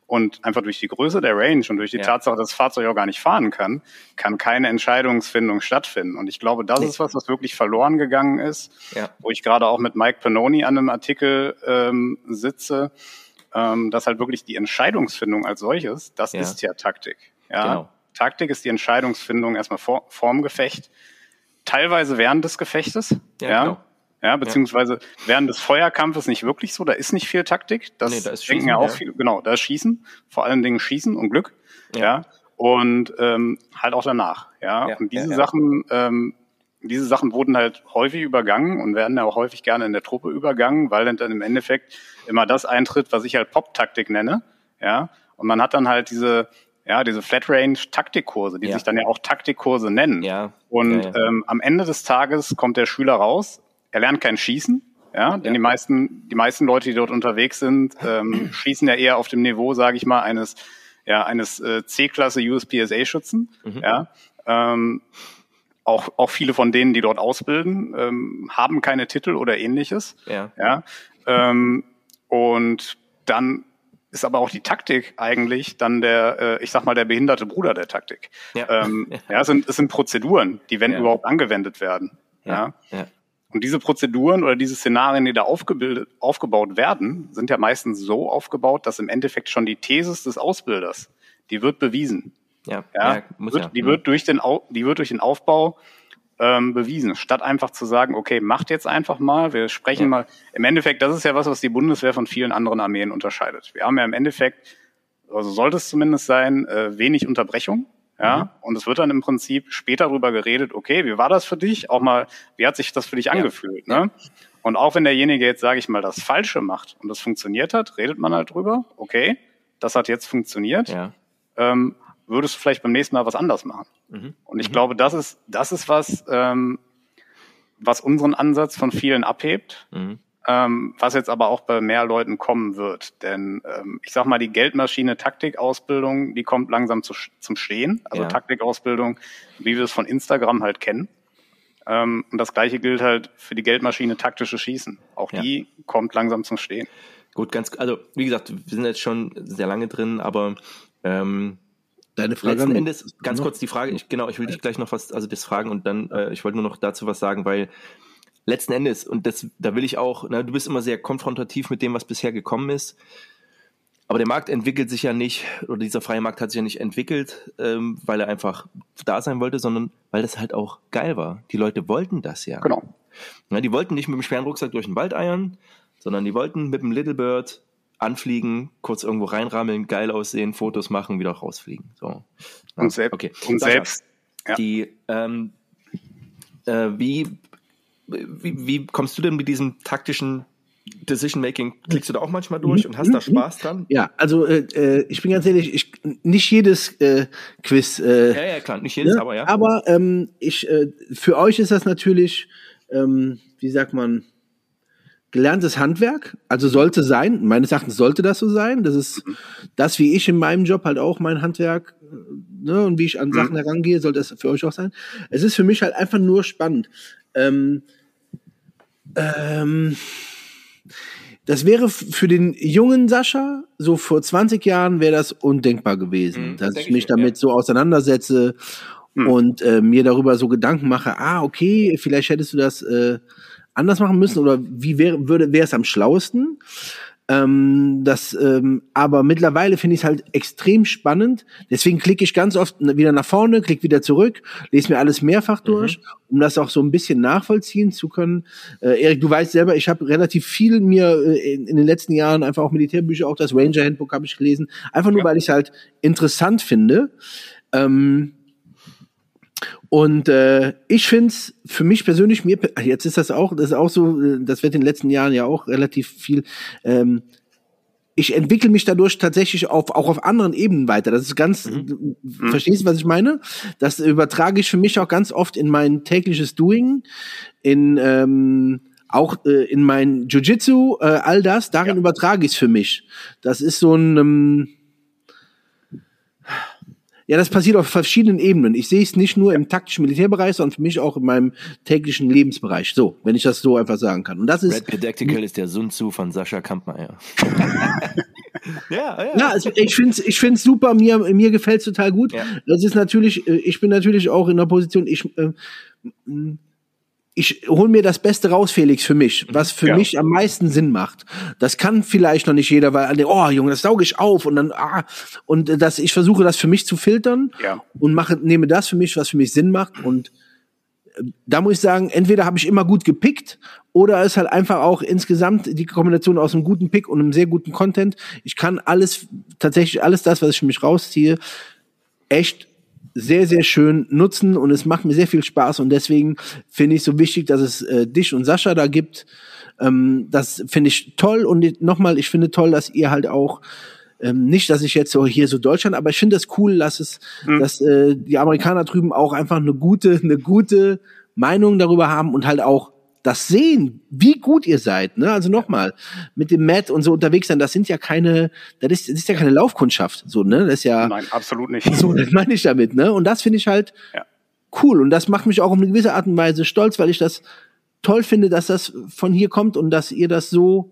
Speaker 3: und einfach durch die Größe der Range und durch die ja. Tatsache, dass das Fahrzeug auch gar nicht fahren kann, kann keine Entscheidungsfindung stattfinden. Und ich glaube, das nee. ist was, was wirklich verloren gegangen ist,
Speaker 1: ja.
Speaker 3: wo ich gerade auch mit Mike Panoni an einem Artikel ähm, sitze, ähm, dass halt wirklich die Entscheidungsfindung als solches, das ja. ist ja Taktik. Ja? Genau. Taktik ist die Entscheidungsfindung erstmal vor, vorm Gefecht teilweise während des Gefechtes. Ja, ja. Genau. Ja, beziehungsweise ja. während des Feuerkampfes nicht wirklich so, da ist nicht viel Taktik. Das nee, da ist denken ja auch ja. viele, genau, da ist Schießen, vor allen Dingen Schießen und Glück. Ja. ja. Und ähm, halt auch danach. Ja. und diese Sachen, ähm, diese Sachen wurden halt häufig übergangen und werden ja auch häufig gerne in der Truppe übergangen, weil dann im Endeffekt immer das eintritt, was ich halt Pop-Taktik nenne. Ja. Und man hat dann halt diese, ja, diese Flat Range Taktikkurse, die ja. sich dann ja auch Taktikkurse nennen.
Speaker 1: Ja.
Speaker 3: Und ja. Ähm, am Ende des Tages kommt der Schüler raus, er lernt kein Schießen, ja, denn die meisten, die meisten Leute, die dort unterwegs sind, ähm, schießen ja eher auf dem Niveau, sage ich mal, eines, ja, eines äh, C-Klasse USPSA-Schützen, mhm. ja. Ähm, auch, auch viele von denen, die dort ausbilden, ähm, haben keine Titel oder ähnliches.
Speaker 1: Ja.
Speaker 3: ja ähm, und dann ist aber auch die Taktik eigentlich dann der, äh, ich sag mal, der behinderte Bruder der Taktik. Ja, ähm, ja. es, sind, es sind Prozeduren, die wenn ja. überhaupt angewendet werden. Ja. ja. Und diese Prozeduren oder diese Szenarien, die da aufgebildet, aufgebaut werden, sind ja meistens so aufgebaut, dass im Endeffekt schon die Thesis des Ausbilders, die wird bewiesen.
Speaker 1: Ja,
Speaker 3: ja, muss wird, ja. Die wird durch den, die wird durch den Aufbau ähm, bewiesen, statt einfach zu sagen, okay, macht jetzt einfach mal, wir sprechen ja. mal. Im Endeffekt, das ist ja was, was die Bundeswehr von vielen anderen Armeen unterscheidet. Wir haben ja im Endeffekt, also sollte es zumindest sein, äh, wenig Unterbrechung. Ja, mhm. und es wird dann im Prinzip später darüber geredet, okay, wie war das für dich? Auch mal, wie hat sich das für dich ja. angefühlt? Ne? Und auch wenn derjenige jetzt, sage ich mal, das Falsche macht und das funktioniert hat, redet man halt drüber, okay, das hat jetzt funktioniert.
Speaker 1: Ja.
Speaker 3: Ähm, würdest du vielleicht beim nächsten Mal was anders machen. Mhm. Und ich mhm. glaube, das ist, das ist was, ähm, was unseren Ansatz von vielen abhebt, mhm. ähm, was jetzt aber auch bei mehr Leuten kommen wird. Denn ähm, ich sag mal, die Geldmaschine Taktikausbildung, die kommt langsam zu, zum Stehen. Also ja. Taktikausbildung, wie wir es von Instagram halt kennen. Ähm, und das gleiche gilt halt für die Geldmaschine taktische Schießen. Auch ja. die kommt langsam zum Stehen.
Speaker 1: Gut, ganz, also wie gesagt, wir sind jetzt schon sehr lange drin, aber ähm,
Speaker 2: Deine Frage.
Speaker 1: Letzten Endes, ganz kurz die Frage, ich, genau, ich will dich gleich noch was, also das fragen und dann, äh, ich wollte nur noch dazu was sagen, weil letzten Endes, und das, da will ich auch, na, du bist immer sehr konfrontativ mit dem, was bisher gekommen ist. Aber der Markt entwickelt sich ja nicht, oder dieser freie Markt hat sich ja nicht entwickelt, ähm, weil er einfach da sein wollte, sondern weil das halt auch geil war. Die Leute wollten das ja.
Speaker 3: Genau.
Speaker 1: Ja, die wollten nicht mit dem schweren Rucksack durch den Wald eiern, sondern die wollten mit dem Little Bird anfliegen, kurz irgendwo reinrammeln, geil aussehen, Fotos machen, wieder rausfliegen. So.
Speaker 3: Und, selbst, okay.
Speaker 1: und Sascha, selbst. Ja. Die, ähm, äh, wie, wie, wie kommst du denn mit diesem taktischen Decision Making klickst du da auch manchmal durch mhm. und hast da Spaß dran?
Speaker 2: Ja, also äh, äh, ich bin ganz ehrlich, ich nicht jedes äh, Quiz. Äh,
Speaker 1: ja, ja, klar, nicht jedes,
Speaker 2: ne?
Speaker 1: aber ja.
Speaker 2: Aber ähm, ich, äh, für euch ist das natürlich, ähm, wie sagt man, gelerntes Handwerk, also sollte sein, meines Erachtens sollte das so sein. Das ist das, wie ich in meinem Job halt auch mein Handwerk, ne, und wie ich an Sachen mhm. herangehe, sollte das für euch auch sein. Es ist für mich halt einfach nur spannend. Ähm, ähm, das wäre für den jungen Sascha, so vor 20 Jahren wäre das undenkbar gewesen, mhm, dass ich mich damit ja. so auseinandersetze mhm. und äh, mir darüber so Gedanken mache, ah, okay, vielleicht hättest du das äh, anders machen müssen oder wie wäre würde wäre es am schlauesten? Ähm, das, ähm, aber mittlerweile finde ich es halt extrem spannend. Deswegen klicke ich ganz oft wieder nach vorne, klicke wieder zurück, lese mir alles mehrfach durch, mhm. um das auch so ein bisschen nachvollziehen zu können. Äh, Erik, du weißt selber, ich habe relativ viel mir äh, in, in, den letzten Jahren einfach auch Militärbücher, auch das Ranger Handbook habe ich gelesen, einfach nur, ja. weil ich es halt interessant finde. Ähm, und äh, ich finde es für mich persönlich, mir jetzt ist das auch, das ist auch so, äh, das wird in den letzten Jahren ja auch relativ viel. Ähm, ich entwickle mich dadurch tatsächlich auf, auch auf anderen Ebenen weiter. Das ist ganz, mhm. mhm. verstehst du, was ich meine? Das übertrage ich für mich auch ganz oft in mein tägliches Doing, in ähm, auch äh, in mein Jiu-Jitsu, äh, all das, darin ja. übertrage ich es für mich. Das ist so ein ähm, ja, das passiert auf verschiedenen Ebenen. Ich sehe es nicht nur im taktischen Militärbereich, sondern für mich auch in meinem täglichen Lebensbereich. So, wenn ich das so einfach sagen kann. Und das ist.
Speaker 1: Red Pedactical ist der Sun Tzu von Sascha Kampmeier.
Speaker 2: ja, ja. ja also ich finde es ich find's super, mir, mir gefällt es total gut. Ja. Das ist natürlich, äh, ich bin natürlich auch in der Position, ich, äh, ich hole mir das Beste raus, Felix, für mich, was für ja. mich am meisten Sinn macht. Das kann vielleicht noch nicht jeder, weil alle, oh Junge, das sauge ich auf und dann, ah, und das, ich versuche das für mich zu filtern ja. und mache, nehme das für mich, was für mich Sinn macht und äh, da muss ich sagen, entweder habe ich immer gut gepickt oder ist halt einfach auch insgesamt die Kombination aus einem guten Pick und einem sehr guten Content. Ich kann alles, tatsächlich alles das, was ich für mich rausziehe, echt sehr, sehr schön nutzen und es macht mir sehr viel Spaß und deswegen finde ich so wichtig, dass es äh, dich und Sascha da gibt. Ähm, das finde ich toll und nochmal, ich finde toll, dass ihr halt auch ähm, nicht, dass ich jetzt so hier so Deutschland, aber ich finde es das cool, dass es, mhm. dass äh, die Amerikaner drüben auch einfach eine gute, eine gute Meinung darüber haben und halt auch das sehen, wie gut ihr seid, ne? Also nochmal, mit dem Matt und so unterwegs sein, das sind ja keine, das ist, das ist ja keine Laufkundschaft, so, ne? Das ist ja.
Speaker 3: Nein, absolut nicht.
Speaker 2: So, das meine ich damit, ne? Und das finde ich halt ja. cool. Und das macht mich auch auf eine gewisse Art und Weise stolz, weil ich das toll finde, dass das von hier kommt und dass ihr das so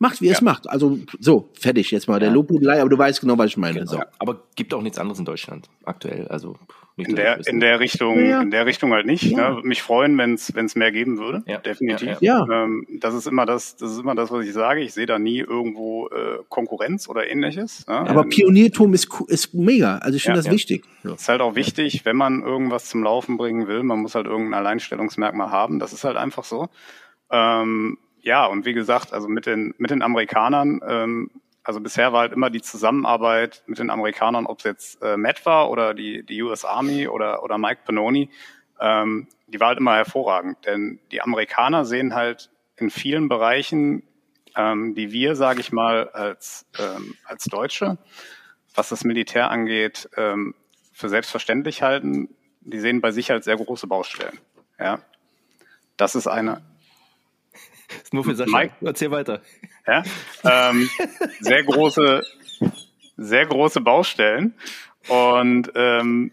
Speaker 2: macht, wie ja. es macht. Also so, fertig jetzt mal der Lobhudelei, aber du weißt genau, was ich meine. Genau. So.
Speaker 1: Aber gibt auch nichts anderes in Deutschland aktuell. Also
Speaker 3: in der, in der Richtung, ja. in der Richtung halt nicht. Ja. Ne? Mich freuen, wenn es mehr geben würde. Ja. Definitiv. Ja. Ähm, das ist immer das, das ist immer das, was ich sage. Ich sehe da nie irgendwo äh, Konkurrenz oder ähnliches.
Speaker 2: Ne? Aber ähm, Pioniertum ist, ist mega. Also ich finde das wichtig.
Speaker 3: Ist halt auch wichtig, wenn man irgendwas zum Laufen bringen will. Man muss halt irgendein Alleinstellungsmerkmal haben. Das ist halt einfach so. Ähm, ja, und wie gesagt, also mit den, mit den Amerikanern, ähm, also bisher war halt immer die Zusammenarbeit mit den Amerikanern, ob es jetzt äh, Matt war oder die, die US Army oder, oder Mike Panoni, ähm, die war halt immer hervorragend. Denn die Amerikaner sehen halt in vielen Bereichen, ähm, die wir, sage ich mal, als, ähm, als Deutsche, was das Militär angeht, ähm, für selbstverständlich halten. Die sehen bei sich halt sehr große Baustellen. Ja, das ist eine,
Speaker 1: ist nur für Sascha. Mike, erzähl weiter.
Speaker 3: Ja, ähm, sehr große, sehr große Baustellen. Und ähm,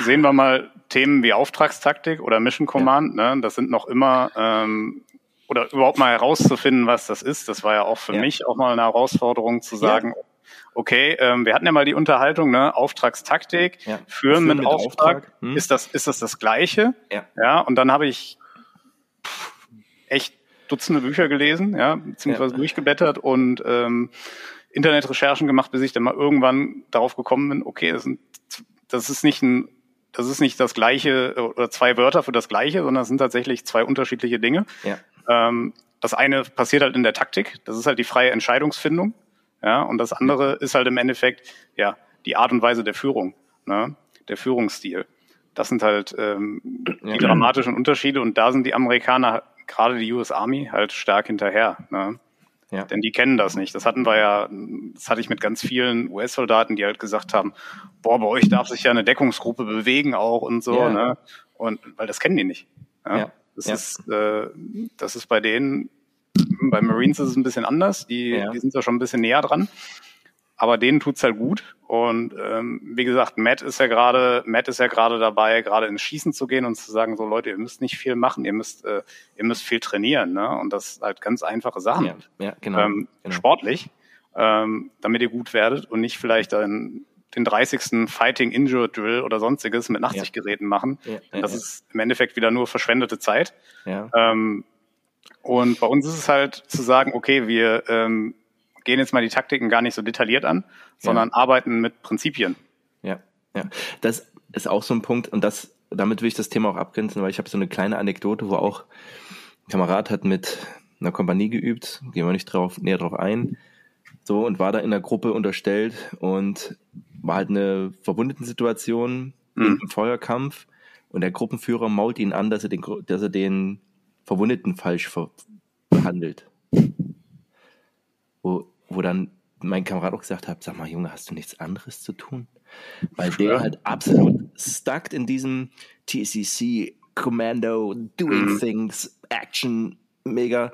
Speaker 3: sehen wir mal Themen wie Auftragstaktik oder Mission Command. Ja. Ne? Das sind noch immer ähm, oder überhaupt mal herauszufinden, was das ist. Das war ja auch für ja. mich auch mal eine Herausforderung zu sagen, ja. okay, ähm, wir hatten ja mal die Unterhaltung, ne, Auftragstaktik, führen, führen mit, mit, Auftrag, Auftrag. Hm. ist das ist das das Gleiche? Ja. ja und dann habe ich echt Dutzende Bücher gelesen, ja, beziehungsweise ja. durchgeblättert und ähm, Internetrecherchen gemacht, bis ich dann mal irgendwann darauf gekommen bin, okay, das, sind, das ist nicht ein das ist nicht das gleiche oder zwei Wörter für das gleiche, sondern es sind tatsächlich zwei unterschiedliche Dinge. Ja. Ähm, das eine passiert halt in der Taktik, das ist halt die freie Entscheidungsfindung, ja, und das andere ist halt im Endeffekt ja die Art und Weise der Führung, ne, der Führungsstil. Das sind halt ähm, die dramatischen Unterschiede und da sind die Amerikaner gerade die US Army halt stark hinterher. Ne? Ja. Denn die kennen das nicht. Das hatten wir ja, das hatte ich mit ganz vielen US-Soldaten, die halt gesagt haben, boah, bei euch darf sich ja eine Deckungsgruppe bewegen auch und so, ja. ne? Und weil das kennen die nicht. Ja? ja. Das ist, äh, das ist bei denen, bei Marines ist es ein bisschen anders. Die, die sind da schon ein bisschen näher dran aber denen tut's halt gut. Und ähm, wie gesagt, Matt ist ja gerade, Matt ist ja gerade dabei, gerade ins Schießen zu gehen und zu sagen, so Leute, ihr müsst nicht viel machen, ihr müsst, äh, ihr müsst viel trainieren, ne? Und das halt ganz einfache Sachen.
Speaker 1: Ja, ja genau,
Speaker 3: ähm,
Speaker 1: genau.
Speaker 3: Sportlich, ähm, damit ihr gut werdet und nicht vielleicht dann den 30. Fighting Injured Drill oder sonstiges mit 80 ja. Geräten machen. Ja, ja, das ist im Endeffekt wieder nur verschwendete Zeit.
Speaker 1: Ja.
Speaker 3: Ähm, und bei uns ist es halt zu sagen, okay, wir ähm, gehen jetzt mal die Taktiken gar nicht so detailliert an, sondern ja. arbeiten mit Prinzipien.
Speaker 1: Ja, ja. Das ist auch so ein Punkt und das, damit will ich das Thema auch abgrenzen, weil ich habe so eine kleine Anekdote, wo auch ein Kamerad hat mit einer Kompanie geübt, gehen wir nicht drauf, näher drauf ein, so und war da in der Gruppe unterstellt und war halt eine Verwundeten-Situation mhm. im Feuerkampf und der Gruppenführer mault ihn an, dass er den, dass er den Verwundeten falsch behandelt. Wo wo dann mein Kamerad auch gesagt hat, sag mal, Junge, hast du nichts anderes zu tun? Weil der halt absolut stuck in diesem TCC Commando, Doing mhm. Things, Action, mega.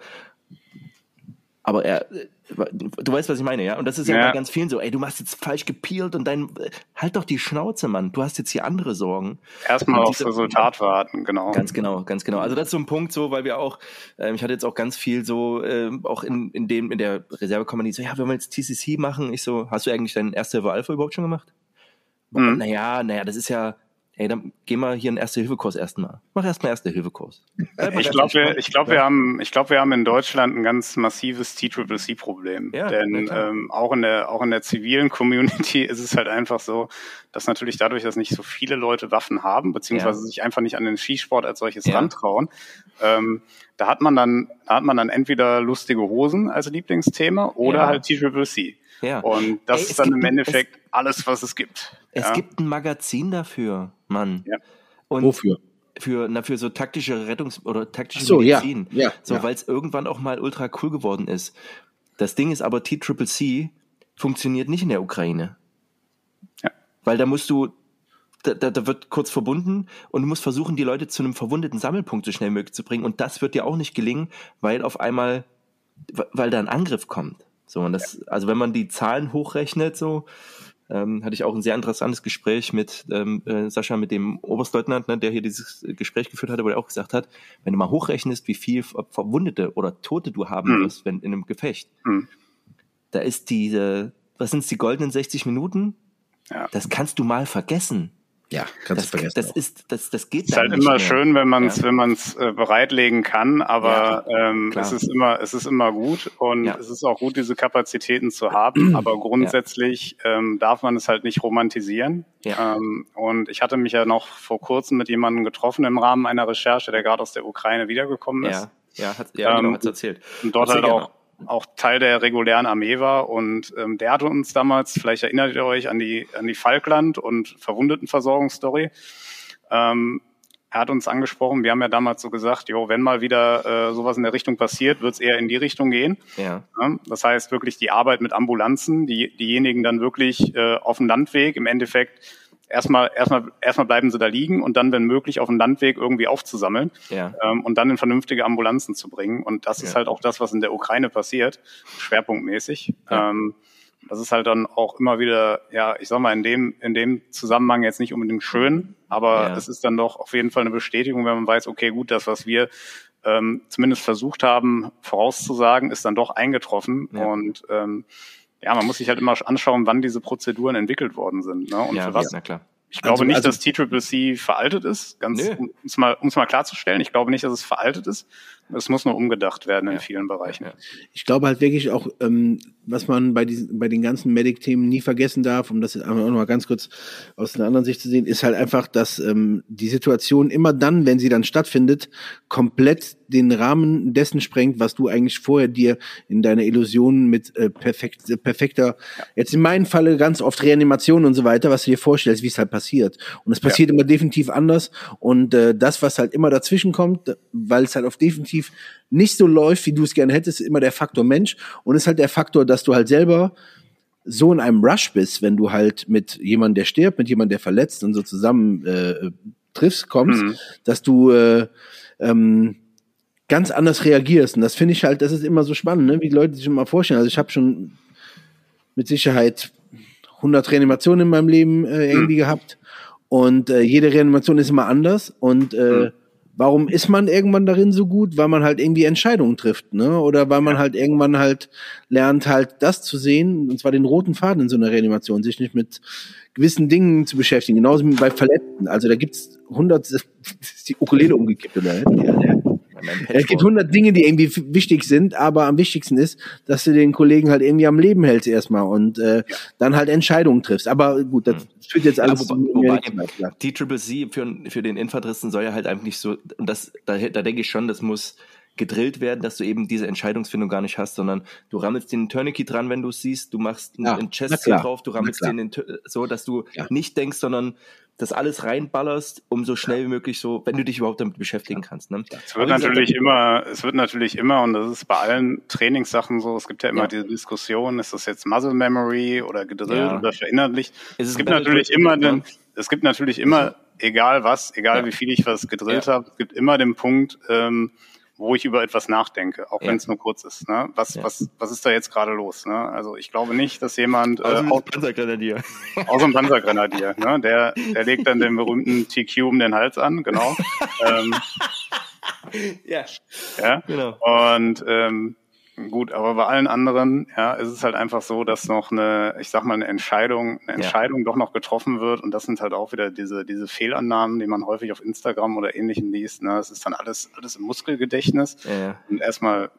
Speaker 1: Aber er, du weißt, was ich meine, ja? Und das ist ja, ja. bei ganz vielen so, ey, du machst jetzt falsch gepeelt und dein, halt doch die Schnauze, Mann. Du hast jetzt hier andere Sorgen.
Speaker 3: Erstmal aufs Resultat warten, genau.
Speaker 1: Ganz genau, ganz genau. Also das ist so ein Punkt so, weil wir auch, ähm, ich hatte jetzt auch ganz viel so, ähm, auch in, in dem, in der Reservekompanie so, ja, wenn wir jetzt TCC machen, ich so, hast du eigentlich deinen erste Alpha überhaupt schon gemacht? Mhm. Naja, naja, das ist ja, Ey, dann geh mal hier einen Erste-Hilfe-Kurs erstmal. Mach erstmal Erste-Hilfe-Kurs.
Speaker 3: Ich glaube, wir, ich glaube, wir haben, ich glaube, wir haben in Deutschland ein ganz massives T-Triple-C-Problem. Ja, Denn ähm, auch in der, auch in der zivilen Community ist es halt einfach so, dass natürlich dadurch, dass nicht so viele Leute Waffen haben, beziehungsweise ja. sich einfach nicht an den Skisport als solches ja. rantrauen, ähm, da hat man dann, da hat man dann entweder lustige Hosen als Lieblingsthema oder ja. halt T-Triple-C. Ja. Und das Ey, ist dann im Endeffekt es, alles, was es gibt.
Speaker 1: Es ja. gibt ein Magazin dafür, Mann.
Speaker 2: Ja. Und Wofür?
Speaker 1: Für, na, für so taktische Rettungs- oder taktische
Speaker 2: so, Medizin. Ja, ja,
Speaker 1: so, ja. weil es irgendwann auch mal ultra cool geworden ist. Das Ding ist aber, T-Triple-C funktioniert nicht in der Ukraine. Ja. Weil da musst du, da, da, da wird kurz verbunden und du musst versuchen, die Leute zu einem verwundeten Sammelpunkt so schnell möglich zu bringen. Und das wird dir auch nicht gelingen, weil auf einmal, weil da ein Angriff kommt. So, und das, also wenn man die Zahlen hochrechnet, so, ähm, hatte ich auch ein sehr interessantes Gespräch mit ähm, äh, Sascha, mit dem Oberstleutnant, ne, der hier dieses Gespräch geführt hatte, wo er auch gesagt hat, wenn du mal hochrechnest, wie viel Verwundete oder Tote du haben mhm. wirst, wenn in einem Gefecht, mhm. da ist diese, was sind die goldenen 60 Minuten? Ja. Das kannst du mal vergessen.
Speaker 2: Ja, kannst
Speaker 1: das,
Speaker 2: vergessen.
Speaker 1: Das ist, das, das geht.
Speaker 3: Es ist halt immer mehr. schön, wenn man es, ja. wenn man es äh, bereitlegen kann, aber ja, ähm, es ist immer, es ist immer gut und ja. es ist auch gut, diese Kapazitäten zu haben. aber grundsätzlich ähm, darf man es halt nicht romantisieren. Ja. Ähm, und ich hatte mich ja noch vor kurzem mit jemandem getroffen im Rahmen einer Recherche, der gerade aus der Ukraine wiedergekommen ist.
Speaker 1: Ja, ja, hat, ja genau, ähm, hat's erzählt.
Speaker 3: Und dort halt auch auch Teil der regulären Armee war. Und ähm, der hatte uns damals, vielleicht erinnert ihr euch an die, an die Falkland- und Verwundetenversorgungsstory. Ähm, er hat uns angesprochen, wir haben ja damals so gesagt, jo, wenn mal wieder äh, sowas in der Richtung passiert, wird es eher in die Richtung gehen.
Speaker 1: Ja.
Speaker 3: ja. Das heißt wirklich die Arbeit mit Ambulanzen, die, diejenigen dann wirklich äh, auf dem Landweg im Endeffekt erstmal, erstmal, erstmal bleiben sie da liegen und dann, wenn möglich, auf dem Landweg irgendwie aufzusammeln
Speaker 1: ja.
Speaker 3: ähm, und dann in vernünftige Ambulanzen zu bringen. Und das ja. ist halt auch das, was in der Ukraine passiert, schwerpunktmäßig. Ja. Ähm, das ist halt dann auch immer wieder, ja, ich sag mal, in dem, in dem Zusammenhang jetzt nicht unbedingt schön, aber es ist dann doch auf jeden Fall eine Bestätigung, wenn man weiß, okay, gut, das, was wir ähm, zumindest versucht haben vorauszusagen, ist dann doch eingetroffen. Und ähm, ja, man muss sich halt immer anschauen, wann diese Prozeduren entwickelt worden sind. Ne? Und
Speaker 1: ja,
Speaker 3: für was.
Speaker 1: Ja, na klar.
Speaker 3: Ich glaube also, nicht, also, dass T-Triple-C veraltet ist, ganz, um es mal, um's mal klarzustellen. Ich glaube nicht, dass es veraltet ist. Es muss nur umgedacht werden in ja. vielen Bereichen. Ja.
Speaker 2: Ich glaube halt wirklich auch, ähm, was man bei diesen, bei den ganzen Medic-Themen nie vergessen darf, um das jetzt auch noch mal ganz kurz aus einer anderen Sicht zu sehen, ist halt einfach, dass ähm, die Situation immer dann, wenn sie dann stattfindet, komplett den Rahmen dessen sprengt, was du eigentlich vorher dir in deiner Illusion mit äh, perfekt, äh, perfekter, ja. jetzt in meinem Falle ganz oft Reanimation und so weiter, was du dir vorstellst, wie es halt passiert. Und es passiert ja. immer definitiv anders. Und äh, das, was halt immer dazwischen kommt, weil es halt auf definitiv definitiv nicht so läuft, wie du es gerne hättest, ist immer der Faktor Mensch und ist halt der Faktor, dass du halt selber so in einem Rush bist, wenn du halt mit jemandem, der stirbt, mit jemandem, der verletzt und so zusammen äh, triffst, kommst, mhm. dass du äh, ähm, ganz anders reagierst. Und das finde ich halt, das ist immer so spannend, ne? wie die Leute sich immer vorstellen. Also ich habe schon mit Sicherheit 100 Reanimationen in meinem Leben äh, irgendwie mhm. gehabt und äh, jede Reanimation ist immer anders und äh, mhm. Warum ist man irgendwann darin so gut? Weil man halt irgendwie Entscheidungen trifft, ne? Oder weil man halt irgendwann halt lernt halt das zu sehen, und zwar den roten Faden in so einer Reanimation, sich nicht mit gewissen Dingen zu beschäftigen, genauso wie bei Verletzten. Also da gibt's 100, ist die Ukulele umgekippt oder? Ja, ja. Es gibt 100 Dinge, die irgendwie wichtig sind, aber am wichtigsten ist, dass du den Kollegen halt irgendwie am Leben hältst erstmal und äh, ja. dann halt Entscheidungen triffst. Aber gut, das mhm. führt jetzt alles ja, wobei,
Speaker 1: zu wobei, Die Triple C für, für den Infanteristen soll ja halt einfach nicht so, und das, da, da denke ich schon, das muss gedrillt werden, dass du eben diese Entscheidungsfindung gar nicht hast, sondern du rammelst den Tourniquet dran, wenn du es siehst, du machst ja, einen Chest drauf, du rammelst den so, dass du ja. nicht denkst, sondern das alles reinballerst, um so schnell wie möglich so, wenn du dich überhaupt damit beschäftigen kannst. Ne?
Speaker 3: Es wird natürlich immer, es wird natürlich immer, und das ist bei allen Trainingssachen so, es gibt ja immer ja. diese Diskussion, ist das jetzt Muscle Memory oder gedrillt ja. oder verinnerlicht? Es, es gibt natürlich immer den, es gibt natürlich immer, egal was, egal ja. wie viel ich was gedrillt habe, es gibt immer den Punkt, ähm, wo ich über etwas nachdenke, auch ja. wenn es nur kurz ist. Ne? Was, ja. was, was ist da jetzt gerade los? Ne? Also ich glaube nicht, dass jemand
Speaker 1: aus dem äh, Panzergrenadier,
Speaker 3: aus dem Panzergrenadier, ne? der, der legt dann den berühmten TQ um den Hals an, genau. ähm, ja. ja, genau. Und ähm, Gut, aber bei allen anderen, ja, ist es halt einfach so, dass noch eine, ich sag mal, eine Entscheidung, eine Entscheidung ja. doch noch getroffen wird. Und das sind halt auch wieder diese, diese Fehlannahmen, die man häufig auf Instagram oder ähnlichem liest. Ne? Es ist dann alles, alles im Muskelgedächtnis. Ja. Und erstmal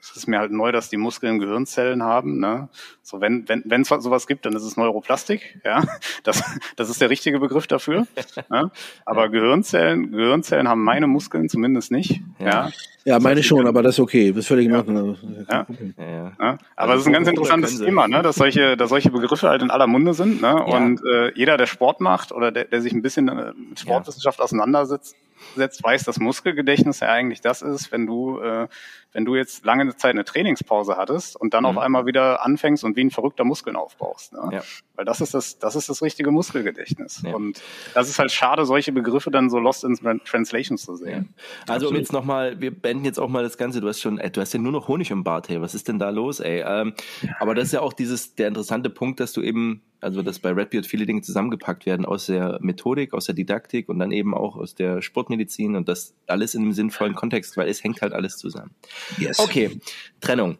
Speaker 3: es ist mir halt neu, dass die Muskeln Gehirnzellen haben. Ne? So wenn wenn wenn es sowas gibt, dann ist es Neuroplastik. Ja, das das ist der richtige Begriff dafür. ne? Aber. Gehirnzellen Gehirnzellen haben meine Muskeln zumindest nicht. Ja,
Speaker 2: ja, ja meine schon, aber das ist okay, das ist völlig in Ordnung.
Speaker 3: Ja. Ja. Ja. Aber es ist ein ganz interessantes Thema, ne? dass solche dass solche Begriffe halt in aller Munde sind. Ne? Und äh, jeder, der Sport macht oder der, der sich ein bisschen äh, mit Sportwissenschaft auseinandersetzt, setzt, weiß, dass Muskelgedächtnis ja eigentlich das ist, wenn du, äh, wenn du jetzt lange Zeit eine Trainingspause hattest und dann mhm. auf einmal wieder anfängst und wie ein verrückter Muskeln aufbaust. Ne? Ja. Weil das ist das, das ist das richtige Muskelgedächtnis. Ja. Und das ist halt schade, solche Begriffe dann so lost in Translation zu sehen.
Speaker 1: Ja. Also um jetzt nochmal, wir beenden jetzt auch mal das Ganze. Du hast schon, ey, du hast ja nur noch Honig im Bart, hey, was ist denn da los, ey? Ähm, aber das ist ja auch dieses, der interessante Punkt, dass du eben also dass bei Redbeard viele Dinge zusammengepackt werden aus der Methodik, aus der Didaktik und dann eben auch aus der Sportmedizin und das alles in einem sinnvollen Kontext, weil es hängt halt alles zusammen. Yes. Okay, Trennung.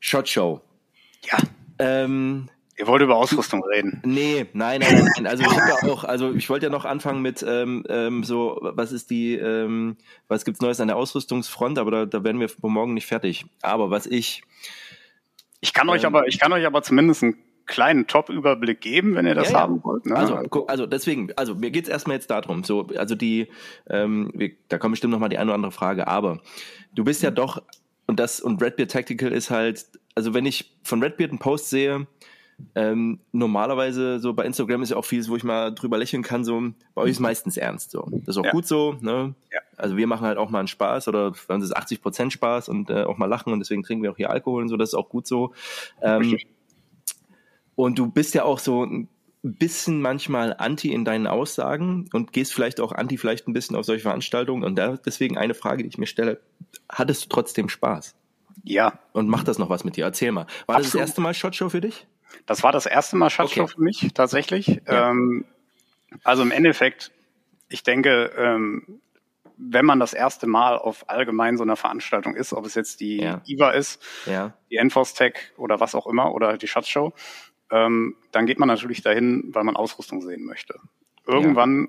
Speaker 1: Shot Show.
Speaker 3: Ja. Ähm, Ihr wollt über Ausrüstung reden?
Speaker 1: Nee, nein, nein, nein. Also ich habe ja auch, also ich wollte ja noch anfangen mit ähm, ähm, so, was ist die, ähm, was gibt's Neues an der Ausrüstungsfront, aber da, da werden wir morgen nicht fertig. Aber was ich
Speaker 3: ich kann euch ähm, aber, ich kann euch aber zumindest ein kleinen Top-Überblick geben, wenn ihr das ja, haben wollt.
Speaker 1: Ne? Also, also deswegen, also mir geht's erstmal jetzt darum, so, also die, ähm, wir, da kommt bestimmt nochmal die eine oder andere Frage, aber du bist ja doch, und das, und Redbeard Tactical ist halt, also wenn ich von Redbeard einen Post sehe, ähm, normalerweise so bei Instagram ist ja auch vieles, wo ich mal drüber lächeln kann, so bei euch ist meistens ernst so. Das ist auch ja. gut so, ne? Ja. Also wir machen halt auch mal einen Spaß oder bei uns ist 80 Prozent Spaß und äh, auch mal lachen und deswegen trinken wir auch hier Alkohol und so, das ist auch gut so. Ähm, und du bist ja auch so ein bisschen manchmal anti in deinen Aussagen und gehst vielleicht auch anti vielleicht ein bisschen auf solche Veranstaltungen. Und da deswegen eine Frage, die ich mir stelle. Hattest du trotzdem Spaß?
Speaker 3: Ja.
Speaker 1: Und macht das noch was mit dir? Erzähl mal. War Absolut. das das erste Mal Shotshow für dich?
Speaker 3: Das war das erste Mal Shotshow okay. für mich, tatsächlich. Ja. Ähm, also im Endeffekt, ich denke, ähm, wenn man das erste Mal auf allgemein so einer Veranstaltung ist, ob es jetzt die ja. IVA ist, ja. die Enforce Tech oder was auch immer oder die Shotshow, ähm, dann geht man natürlich dahin, weil man Ausrüstung sehen möchte. Irgendwann ja.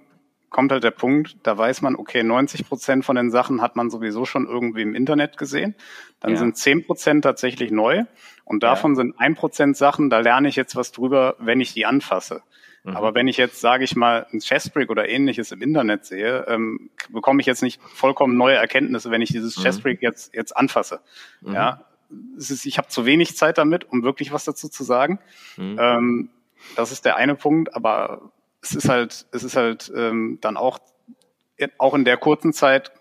Speaker 3: kommt halt der Punkt, da weiß man, okay, 90 Prozent von den Sachen hat man sowieso schon irgendwie im Internet gesehen. Dann ja. sind 10 Prozent tatsächlich neu und davon ja. sind ein Prozent Sachen, da lerne ich jetzt was drüber, wenn ich die anfasse. Mhm. Aber wenn ich jetzt, sage ich mal, ein Chessbrick oder ähnliches im Internet sehe, ähm, bekomme ich jetzt nicht vollkommen neue Erkenntnisse, wenn ich dieses mhm. Chessbrick jetzt jetzt anfasse. Mhm. Ja, ist, ich habe zu wenig Zeit damit, um wirklich was dazu zu sagen. Mhm. Ähm, das ist der eine Punkt, aber es ist halt, es ist halt ähm, dann auch, auch in der kurzen Zeit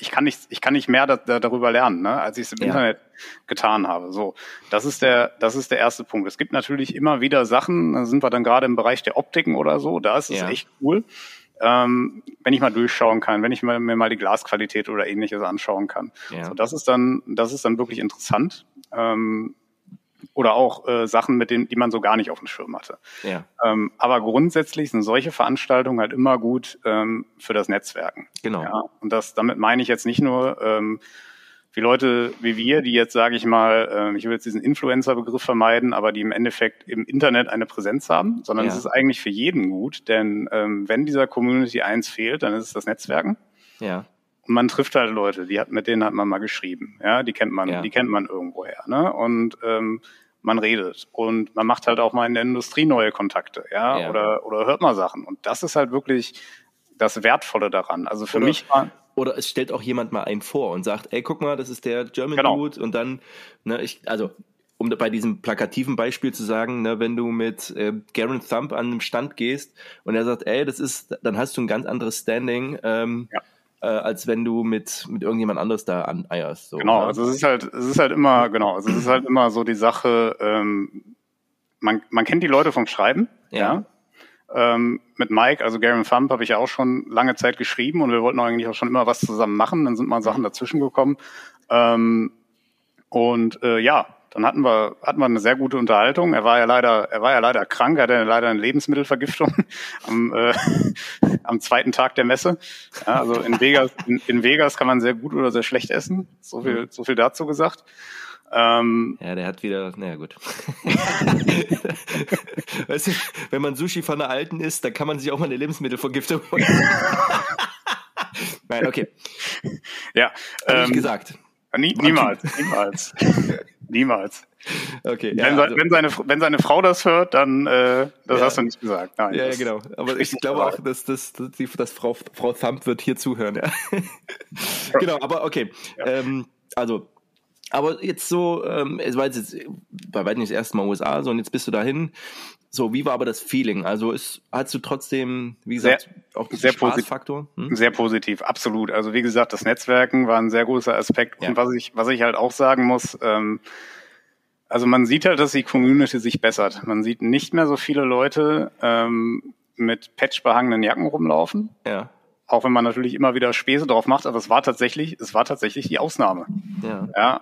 Speaker 3: ich kann nicht, ich kann nicht mehr da, da, darüber lernen, ne, als ich es im ja. Internet getan habe. So, das ist der, das ist der erste Punkt. Es gibt natürlich immer wieder Sachen, da sind wir dann gerade im Bereich der Optiken oder so, da ist es ja. echt cool. Ähm, wenn ich mal durchschauen kann, wenn ich mir, mir mal die Glasqualität oder ähnliches anschauen kann. Ja. So, das ist dann, das ist dann wirklich interessant. Ähm, oder auch äh, Sachen, mit denen, die man so gar nicht auf dem Schirm hatte. Ja. Ähm, aber grundsätzlich sind solche Veranstaltungen halt immer gut ähm, für das Netzwerken. Genau. Ja? Und das, damit meine ich jetzt nicht nur ähm, wie Leute wie wir, die jetzt, sage ich mal, äh, ich will jetzt diesen Influencer-Begriff vermeiden, aber die im Endeffekt im Internet eine Präsenz haben, sondern ja. es ist eigentlich für jeden gut, denn ähm, wenn dieser Community eins fehlt, dann ist es das Netzwerken. Ja. Und man trifft halt Leute, die hat, mit denen hat man mal geschrieben, ja, die kennt man, ja. die kennt man irgendwoher, ne? Und ähm, man redet und man macht halt auch mal in der Industrie neue Kontakte, ja, ja. oder oder hört mal Sachen und das ist halt wirklich das Wertvolle daran. Also für
Speaker 1: oder,
Speaker 3: mich
Speaker 1: war oder es stellt auch jemand mal einen vor und sagt, ey, guck mal, das ist der German genau. Dude und dann, ne, ich, also um bei diesem plakativen Beispiel zu sagen, ne, wenn du mit äh, Garen Thump an einem Stand gehst und er sagt, ey, das ist, dann hast du ein ganz anderes Standing. Ähm, ja äh, als wenn du mit, mit irgendjemand anderes da aneierst.
Speaker 3: So, genau, ne? also es ist halt, es ist halt immer, genau, also es ist halt immer so die Sache, ähm, man, man kennt die Leute vom Schreiben, ja. ja. Ähm, mit Mike, also Garen Thump, habe ich ja auch schon lange Zeit geschrieben und wir wollten eigentlich auch schon immer was zusammen machen. Dann sind mal Sachen dazwischen gekommen. Ähm, und äh, ja, dann hatten wir, hatten wir eine sehr gute Unterhaltung. Er war ja leider, er war ja leider krank, er hatte leider eine Lebensmittelvergiftung am, äh, am zweiten Tag der Messe. Ja, also in Vegas, in, in, Vegas kann man sehr gut oder sehr schlecht essen. So viel, so viel dazu gesagt.
Speaker 1: Ähm, ja, der hat wieder, naja gut. weißt du, wenn man Sushi von der Alten isst, dann kann man sich auch mal eine Lebensmittelvergiftung holen. Nein, okay.
Speaker 3: Ja.
Speaker 1: Ähm, gesagt.
Speaker 3: Nie, niemals, niemals. Niemals.
Speaker 1: Okay.
Speaker 3: Ja, wenn, also, wenn, seine, wenn seine Frau das hört, dann äh, das ja, hast du nicht gesagt.
Speaker 1: Nein, ja, ja, genau. Aber ich glaube auch, dass, dass, dass, die, dass Frau, Frau Thump wird hier zuhören. Ja. genau, aber okay. Ähm, also, aber jetzt so, ähm, es war jetzt, bei weitem nicht das erste Mal USA, so und jetzt bist du dahin. So, wie war aber das Feeling? Also ist, hast du trotzdem, wie gesagt,
Speaker 3: sehr, auch sehr Spaßfaktor? Hm? Sehr positiv, absolut. Also wie gesagt, das Netzwerken war ein sehr großer Aspekt. Ja. Und was ich, was ich halt auch sagen muss, ähm, also man sieht halt, dass die Community sich bessert. Man sieht nicht mehr so viele Leute ähm, mit patchbehangenen Jacken rumlaufen. Ja. Auch wenn man natürlich immer wieder Späße drauf macht, aber es war tatsächlich, es war tatsächlich die Ausnahme. Ja. ja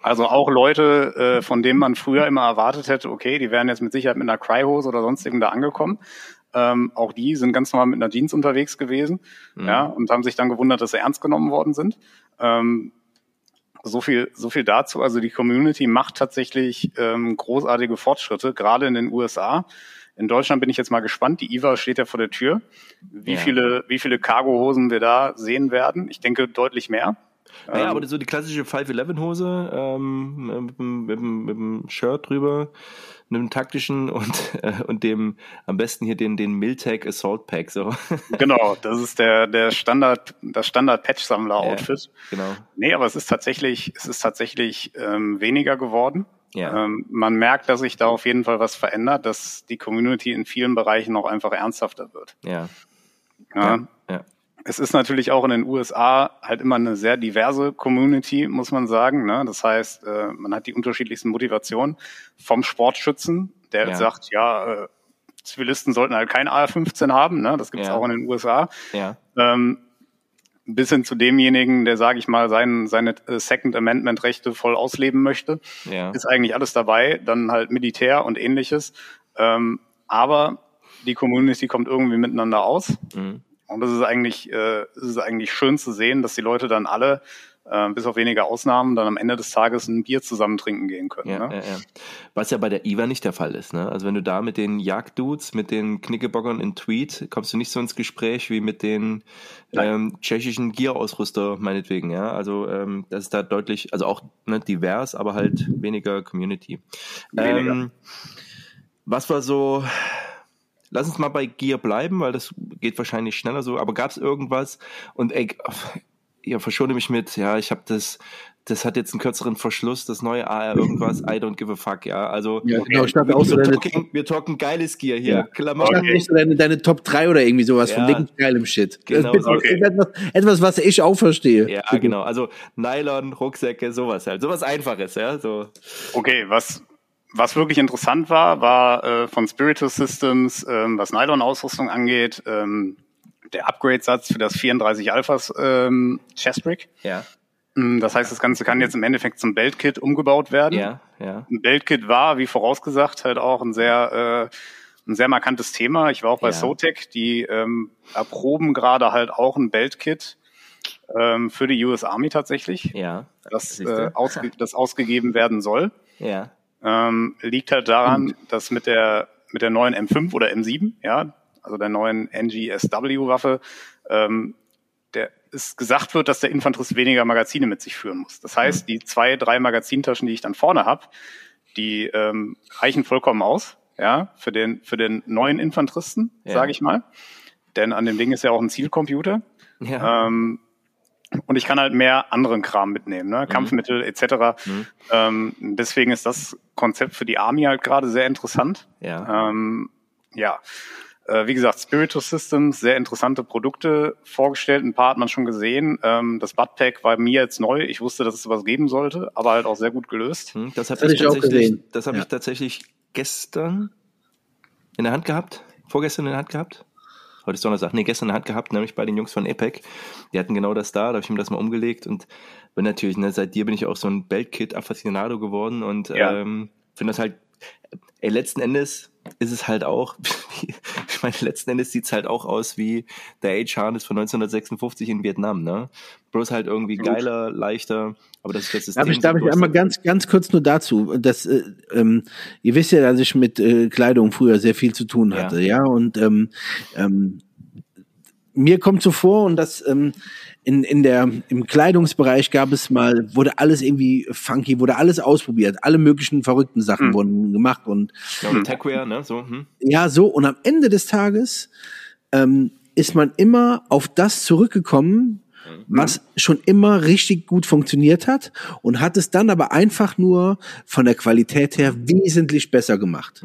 Speaker 3: also auch Leute, äh, von denen man früher immer erwartet hätte, okay, die wären jetzt mit Sicherheit mit einer Cryhose oder sonstigem da angekommen. Ähm, auch die sind ganz normal mit einer Jeans unterwegs gewesen, mhm. ja, und haben sich dann gewundert, dass sie ernst genommen worden sind. Ähm, so viel, so viel dazu. Also die Community macht tatsächlich ähm, großartige Fortschritte, gerade in den USA. In Deutschland bin ich jetzt mal gespannt. Die IWA steht ja vor der Tür. Wie ja. viele, wie viele Cargo-Hosen wir da sehen werden? Ich denke deutlich mehr.
Speaker 1: Naja, ähm, aber so die klassische 511-Hose ähm, mit, mit, mit, dem Shirt drüber, einem taktischen und, äh, und dem am besten hier den, den Miltech Assault Pack. So.
Speaker 3: Genau, das ist der, der Standard, das Standard Patch-Sammler-Outfit. Ja, genau. Nee, aber es ist tatsächlich, es ist tatsächlich ähm, weniger geworden. Ja. Ähm, man merkt, dass sich da auf jeden Fall was verändert, dass die Community in vielen Bereichen auch einfach ernsthafter wird.
Speaker 1: Ja.
Speaker 3: ja. ja. ja es ist natürlich auch in den USA halt immer eine sehr diverse Community, muss man sagen. Ne? Das heißt, äh, man hat die unterschiedlichsten Motivationen vom Sportschützen, der ja. sagt, ja, äh, Zivilisten sollten halt kein AR-15 haben, ne? das gibt es ja. auch in den USA. Ja. Ähm, bis hin zu demjenigen, der, sage ich mal, sein, seine äh, Second Amendment-Rechte voll ausleben möchte. Ja. Ist eigentlich alles dabei, dann halt Militär und ähnliches. Ähm, aber die Community kommt irgendwie miteinander aus. Mhm. Und das ist eigentlich, äh, es ist eigentlich schön zu sehen, dass die Leute dann alle, äh, bis auf wenige Ausnahmen, dann am Ende des Tages ein Bier zusammen trinken gehen können. Ja, ne? ja, ja.
Speaker 1: Was ja bei der IWA nicht der Fall ist. Ne? Also wenn du da mit den Jagddudes, mit den Knickebockern in Tweet, kommst du nicht so ins Gespräch wie mit den ähm, tschechischen Gear-Ausrüster meinetwegen. Ja, also ähm, das ist da deutlich, also auch ne, divers, aber halt weniger Community. Weniger. Ähm, was war so Lass uns mal bei Gear bleiben, weil das geht wahrscheinlich schneller so. Aber gab es irgendwas? Und ey, ja, verschone mich mit, ja, ich habe das, das hat jetzt einen kürzeren Verschluss, das neue AR irgendwas, I don't give a fuck, ja. Also
Speaker 2: ja, genau, ich auch so
Speaker 1: wir,
Speaker 2: deine,
Speaker 1: talking, wir talken geiles Gear hier.
Speaker 2: Ja. Klamotten. Okay. Nicht so deine, deine Top 3 oder irgendwie sowas ja. von wirklich geilem Shit.
Speaker 1: Genau.
Speaker 2: So. Okay. Etwas, etwas, was ich auch verstehe.
Speaker 1: Ja, genau. Also Nylon, Rucksäcke, sowas halt. Sowas Einfaches, ja. So.
Speaker 3: Okay, was, was wirklich interessant war, war äh, von Spiritus Systems, ähm, was Nylon-Ausrüstung angeht, ähm, der Upgrade-Satz für das 34 Alphas ähm, Chestbrick.
Speaker 1: Ja.
Speaker 3: Mm, das heißt, das Ganze kann jetzt im Endeffekt zum Beltkit umgebaut werden.
Speaker 1: Ja, ja.
Speaker 3: Ein Beltkit war, wie vorausgesagt, halt auch ein sehr, äh, ein sehr markantes Thema. Ich war auch bei ja. Sotec, die ähm, erproben gerade halt auch ein Beltkit ähm, für die US Army tatsächlich.
Speaker 1: Ja.
Speaker 3: Das, äh, ausge das ausgegeben werden soll.
Speaker 1: Ja.
Speaker 3: Ähm, liegt halt daran, mhm. dass mit der mit der neuen M5 oder M7, ja, also der neuen NGSW-Waffe, ähm, der es gesagt wird, dass der Infanterist weniger Magazine mit sich führen muss. Das heißt, die zwei, drei Magazintaschen, die ich dann vorne habe, die ähm, reichen vollkommen aus, ja, für den für den neuen Infanteristen, ja. sage ich mal. Denn an dem Ding ist ja auch ein Zielcomputer.
Speaker 1: Ja.
Speaker 3: Ähm, und ich kann halt mehr anderen Kram mitnehmen, ne? Mhm. Kampfmittel etc. Mhm. Ähm, deswegen ist das Konzept für die Army halt gerade sehr interessant.
Speaker 1: Ja.
Speaker 3: Ähm, ja. Äh, wie gesagt, Spiritus Systems, sehr interessante Produkte vorgestellt. Ein paar hat man schon gesehen. Ähm, das Buttpack war mir jetzt neu. Ich wusste, dass es sowas geben sollte, aber halt auch sehr gut gelöst.
Speaker 1: Hm, das habe ich, ich, auch gesehen. Das habe ja. ich tatsächlich gestern in der Hand gehabt. Vorgestern in der Hand gehabt. Heute ist Donnerstag. Nee, gestern in der Hand gehabt, nämlich bei den Jungs von EPEC. Die hatten genau das da. Da habe ich mir das mal umgelegt und bin natürlich, ne, seit dir bin ich auch so ein Beltkit-Affacionado geworden und ja. ähm, finde das halt, ey, letzten Endes ist es halt auch, ich meine, letzten Endes sieht's halt auch aus wie der Age-Harness von 1956 in Vietnam, ne? Bloß halt irgendwie geiler, leichter, aber das ist das
Speaker 2: System. Darf ich, darf ich einmal ganz, ganz kurz nur dazu, dass, äh, ähm, ihr wisst ja, dass ich mit äh, Kleidung früher sehr viel zu tun hatte, ja, ja? und ähm, ähm, mir kommt so vor, und das ähm, in, in der, im Kleidungsbereich gab es mal, wurde alles irgendwie funky, wurde alles ausprobiert, alle möglichen verrückten Sachen mhm. wurden gemacht und
Speaker 1: ja, und Techwear, ne? So, hm.
Speaker 2: Ja, so. Und am Ende des Tages ähm, ist man immer auf das zurückgekommen, mhm. was schon immer richtig gut funktioniert hat und hat es dann aber einfach nur von der Qualität her wesentlich besser gemacht.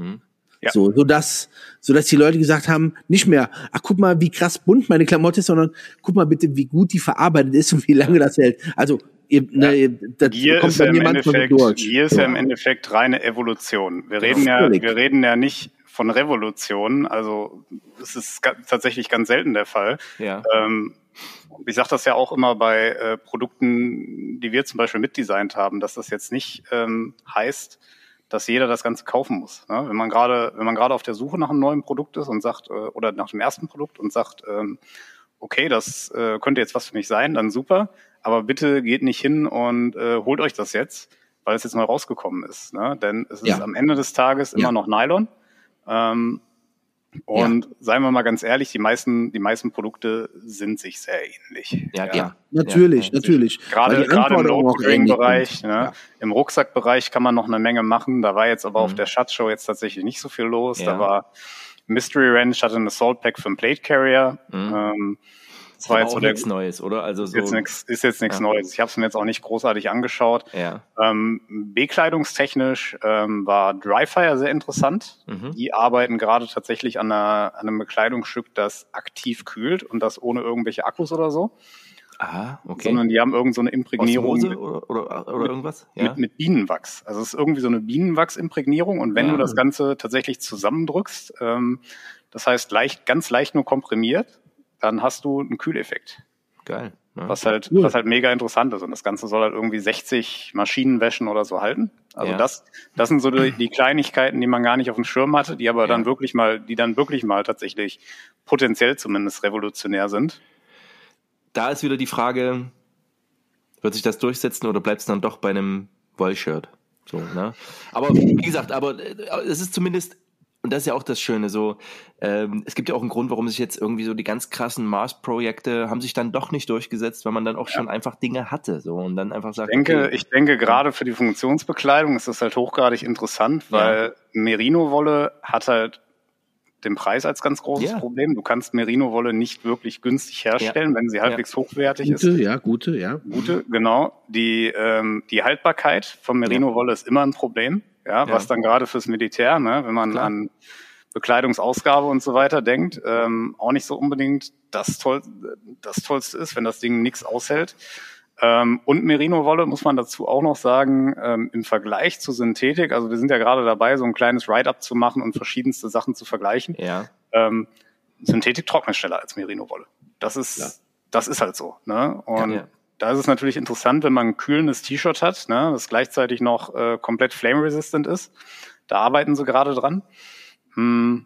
Speaker 2: Ja. So, so dass, so dass die Leute gesagt haben, nicht mehr, ach guck mal, wie krass bunt meine Klamotte ist, sondern guck mal bitte, wie gut die verarbeitet ist und wie lange das hält. Also ihr,
Speaker 3: ne, das hier kommt bei ja mir manchmal durch. Hier ist ja. ja im Endeffekt reine Evolution. Wir reden ja, wir reden ja nicht von Revolution, also es ist tatsächlich ganz selten der Fall.
Speaker 1: Ja.
Speaker 3: Ähm, ich sage das ja auch immer bei äh, Produkten, die wir zum Beispiel mitdesignt haben, dass das jetzt nicht ähm, heißt, dass jeder das Ganze kaufen muss. Ne? Wenn man gerade, wenn man gerade auf der Suche nach einem neuen Produkt ist und sagt, äh, oder nach dem ersten Produkt und sagt, ähm, okay, das äh, könnte jetzt was für mich sein, dann super, aber bitte geht nicht hin und äh, holt euch das jetzt, weil es jetzt mal rausgekommen ist. Ne? Denn es ist ja. am Ende des Tages immer ja. noch Nylon. Ähm, und ja. seien wir mal ganz ehrlich, die meisten, die meisten Produkte sind sich sehr ähnlich.
Speaker 2: Ja, ja. ja natürlich, ja. natürlich.
Speaker 3: Gerade, gerade im Load-Bereich, ne? im Rucksackbereich kann man noch eine Menge machen. Da war jetzt aber mhm. auf der Schatzshow jetzt tatsächlich nicht so viel los. Da war Mystery Ranch hatte ein Assault Pack für einen Plate Carrier. Mhm. Ähm,
Speaker 1: das war jetzt so nichts Neues, oder? Also
Speaker 3: so, ist jetzt nichts, ist jetzt nichts ja. Neues. Ich habe es mir jetzt auch nicht großartig angeschaut.
Speaker 1: Ja.
Speaker 3: Ähm, bekleidungstechnisch ähm, war Dryfire sehr interessant. Mhm. Die arbeiten gerade tatsächlich an, einer, an einem Bekleidungsstück, das aktiv kühlt und das ohne irgendwelche Akkus oder so.
Speaker 1: Ah, okay.
Speaker 3: Sondern die haben irgend so eine Imprägnierung.
Speaker 1: Osmose oder, oder, oder irgendwas?
Speaker 3: Ja. Mit, mit, Bienenwachs. Also es ist irgendwie so eine Bienenwachsimprägnierung und wenn ja. du das Ganze tatsächlich zusammendrückst, ähm, das heißt leicht, ganz leicht nur komprimiert, dann hast du einen Kühleffekt.
Speaker 1: Geil.
Speaker 3: Ja. Was halt, cool. was halt mega interessant ist. Und das Ganze soll halt irgendwie 60 Maschinenwäschen oder so halten. Also ja. das, das sind so die, die, Kleinigkeiten, die man gar nicht auf dem Schirm hatte, die aber ja. dann wirklich mal, die dann wirklich mal tatsächlich potenziell zumindest revolutionär sind.
Speaker 1: Da ist wieder die Frage, wird sich das durchsetzen oder bleibt es dann doch bei einem Wollshirt? So, ne? Aber wie gesagt, aber äh, es ist zumindest und das ist ja auch das Schöne, so, ähm, es gibt ja auch einen Grund, warum sich jetzt irgendwie so die ganz krassen Mars-Projekte haben sich dann doch nicht durchgesetzt, weil man dann auch ja. schon einfach Dinge hatte, so, und dann einfach sagt,
Speaker 3: Ich denke, okay, ich denke, gerade für die Funktionsbekleidung ist das halt hochgradig interessant, weil ja. Merino-Wolle hat halt den Preis als ganz großes ja. Problem. Du kannst Merino-Wolle nicht wirklich günstig herstellen, ja. wenn sie halbwegs ja. hochwertig
Speaker 2: gute,
Speaker 3: ist.
Speaker 2: Ja, gute, ja.
Speaker 3: Gute, genau. Die, ähm, die Haltbarkeit von Merino-Wolle ist immer ein Problem. Ja, was dann gerade fürs Militär, ne, wenn man Klar. an Bekleidungsausgabe und so weiter denkt, ähm, auch nicht so unbedingt das, Toll, das Tollste ist, wenn das Ding nichts aushält. Ähm, und Merino-Wolle muss man dazu auch noch sagen, ähm, im Vergleich zu Synthetik, also wir sind ja gerade dabei, so ein kleines Write-up zu machen und verschiedenste Sachen zu vergleichen.
Speaker 1: Ja.
Speaker 3: Ähm, Synthetik trocknet schneller als Merino-Wolle. Das ist, ja. das ist halt so. Ne? Und ja, ja. Da ist es natürlich interessant, wenn man ein kühlendes T-Shirt hat, ne, das gleichzeitig noch äh, komplett flame-resistant ist. Da arbeiten sie gerade dran. Hm,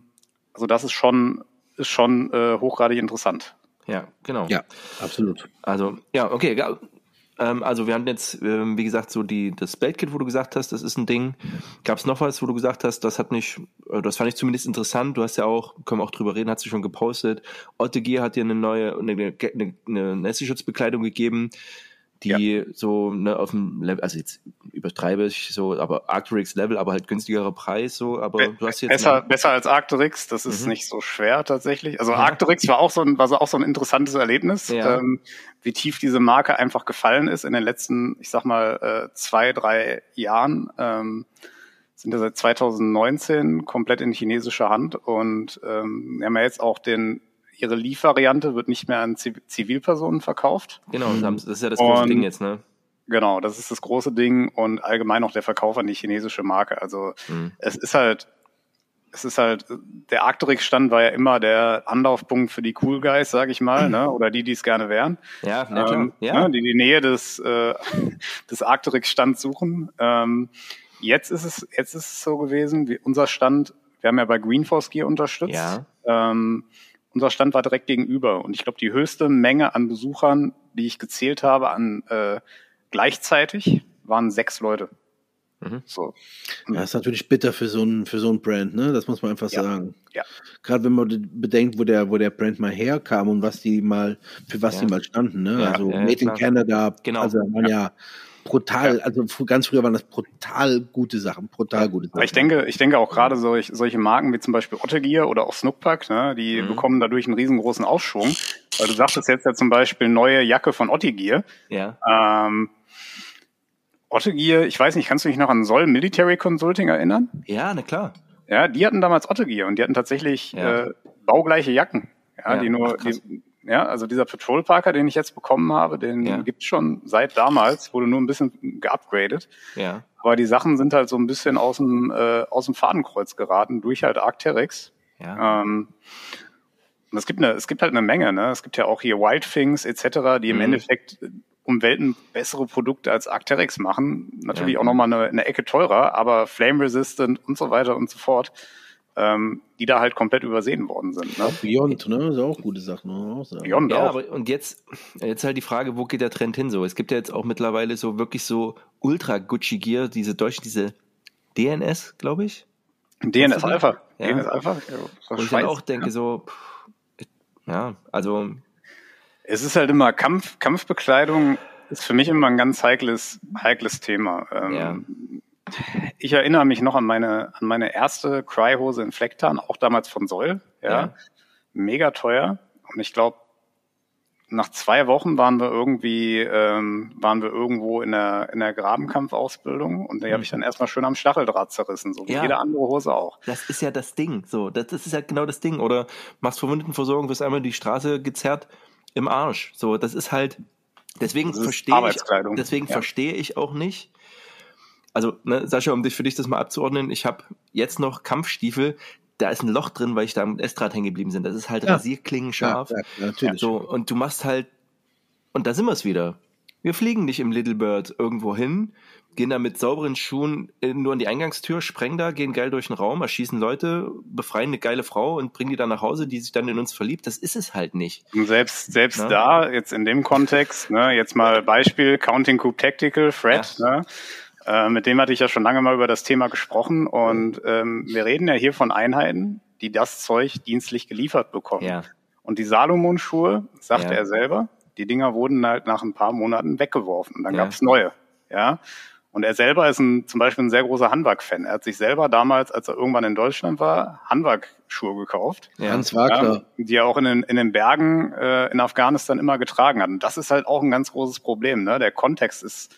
Speaker 3: also das ist schon, ist schon äh, hochgradig interessant.
Speaker 1: Ja, genau.
Speaker 2: Ja, absolut.
Speaker 1: Also, ja, okay, ähm, also wir hatten jetzt, ähm, wie gesagt, so die das Beltkit, wo du gesagt hast, das ist ein Ding. Gab es noch was, wo du gesagt hast, das hat mich, äh, das fand ich zumindest interessant. Du hast ja auch, können wir auch drüber reden, hat sie schon gepostet. Otte Gear hat dir eine neue, eine, eine, eine Nässeschutzbekleidung gegeben die ja. so ne, auf dem Level, also jetzt übertreibe ich so, aber Arcturix Level, aber halt günstigerer Preis so, aber Be du hast jetzt
Speaker 3: besser, besser als Arcturix, das ist mhm. nicht so schwer tatsächlich. Also ja. Arcturix war auch so ein, war so auch so ein interessantes Erlebnis, ja. ähm, wie tief diese Marke einfach gefallen ist in den letzten, ich sag mal äh, zwei, drei Jahren. Ähm, sind ja seit 2019 komplett in chinesischer Hand und ähm, wir haben ja jetzt auch den ihre Leaf-Variante wird nicht mehr an Zivilpersonen verkauft.
Speaker 1: Genau, das ist ja das große und, Ding jetzt, ne?
Speaker 3: Genau, das ist das große Ding und allgemein auch der Verkauf an die chinesische Marke. Also mhm. es ist halt, es ist halt, der Arcturix-Stand war ja immer der Anlaufpunkt für die Cool Guys, sag ich mal, ne? oder die, die es gerne wären.
Speaker 1: Ja, ja, ähm,
Speaker 3: ja. Ne? die die Nähe des, äh, des Arcturix-Stands suchen. Ähm, jetzt ist es, jetzt ist es so gewesen, wie unser Stand, wir haben ja bei Greenforce Gear unterstützt.
Speaker 1: Ja.
Speaker 3: Ähm, unser Stand war direkt gegenüber. Und ich glaube, die höchste Menge an Besuchern, die ich gezählt habe, an äh, gleichzeitig, waren sechs Leute.
Speaker 2: Mhm. So. Ja, ist natürlich bitter für so ein für so ein Brand, ne? Das muss man einfach
Speaker 3: ja.
Speaker 2: sagen.
Speaker 3: Ja.
Speaker 2: Gerade wenn man bedenkt, wo der wo der Brand mal herkam und was die mal für was ja. die mal standen, ne? Ja, also Made in Canada,
Speaker 1: genau.
Speaker 2: also waren ja brutal, also ganz früher waren das brutal gute Sachen, brutal gute Sachen.
Speaker 3: Ich denke, ich denke auch gerade solch, solche Marken wie zum Beispiel Ottegear oder auch Snookpack, ne, die mhm. bekommen dadurch einen riesengroßen Aufschwung. Weil du sagtest jetzt ja zum Beispiel neue Jacke von Ottegear.
Speaker 1: Ja.
Speaker 3: Ähm, Ottegear, ich weiß nicht, kannst du dich noch an Sol Military Consulting erinnern?
Speaker 1: Ja, na klar.
Speaker 3: Ja, die hatten damals Ottegear und die hatten tatsächlich ja. äh, baugleiche Jacken. Ja, ja die nur, die, ja, also dieser Patrol Parker, den ich jetzt bekommen habe, den ja. gibt's schon seit damals, wurde nur ein bisschen geupgradet.
Speaker 1: Ja.
Speaker 3: Aber die Sachen sind halt so ein bisschen aus dem, äh, aus dem Fadenkreuz geraten durch halt Arcteryx.
Speaker 1: Ja.
Speaker 3: Ähm, und es gibt eine, es gibt halt eine Menge, ne? Es gibt ja auch hier Wildthings etc., die im mhm. Endeffekt um Welten bessere Produkte als Arcteryx machen. Natürlich ja. auch nochmal eine, eine Ecke teurer, aber flame resistant und so weiter und so fort ähm, die da halt komplett übersehen worden sind. Ne?
Speaker 2: Beyond, ne? Ist auch gute Sache. Ne?
Speaker 1: Beyond ja, auch. Aber, und jetzt, jetzt halt die Frage, wo geht der Trend hin so? Es gibt ja jetzt auch mittlerweile so wirklich so Ultra Gucci Gear, diese deutschen, diese DNS, glaube ich.
Speaker 3: DNS Alpha.
Speaker 1: Ja. DNS Alpha. Ja, und ich dann auch denke ja. so, pff, ja, also.
Speaker 3: Es ist halt immer Kampf, Kampfbekleidung ist für mich immer ein ganz heikles, heikles Thema. Ähm, ja ich erinnere mich noch an meine, an meine erste Cry-Hose in Flecktarn, auch damals von Soll. Ja. ja. Mega teuer. Und ich glaube, nach zwei Wochen waren wir irgendwie, ähm, waren wir irgendwo in der, in der Grabenkampfausbildung und die mhm. habe ich dann erstmal schön am Stacheldraht zerrissen, so wie ja. jede andere Hose auch.
Speaker 1: Das ist ja das Ding, so, das, das ist ja genau das Ding. Oder machst Verwundenversorgung, wirst einmal die Straße gezerrt im Arsch. So, das ist halt, deswegen verstehe ich, deswegen ja. verstehe ich auch nicht, also ne, Sascha, um dich für dich das mal abzuordnen, ich habe jetzt noch Kampfstiefel, da ist ein Loch drin, weil ich da mit Estrad hängen geblieben bin. Das ist halt ja. rasierklingenscharf. Ja, ja, natürlich. So, und du machst halt, und da sind wir es wieder. Wir fliegen nicht im Little Bird irgendwo hin, gehen da mit sauberen Schuhen nur an die Eingangstür, sprengen da, gehen geil durch den Raum, erschießen Leute, befreien eine geile Frau und bringen die dann nach Hause, die sich dann in uns verliebt. Das ist es halt nicht.
Speaker 3: Und selbst, selbst ne? da, jetzt in dem Kontext, ne, jetzt mal Beispiel Counting Coup Tactical, Fred, ja. ne, äh, mit dem hatte ich ja schon lange mal über das Thema gesprochen und ähm, wir reden ja hier von Einheiten, die das Zeug dienstlich geliefert bekommen.
Speaker 1: Ja.
Speaker 3: Und die Salomon-Schuhe, sagte ja. er selber, die Dinger wurden halt nach ein paar Monaten weggeworfen und dann ja. gab es neue. Ja. Und er selber ist ein, zum Beispiel ein sehr großer Hanwag-Fan. Er hat sich selber damals, als er irgendwann in Deutschland war, Hanwag-Schuhe gekauft.
Speaker 2: Ja. Hans Wagner. Ja,
Speaker 3: die er auch in den, in den Bergen äh, in Afghanistan immer getragen hat. Und das ist halt auch ein ganz großes Problem. Ne? Der Kontext ist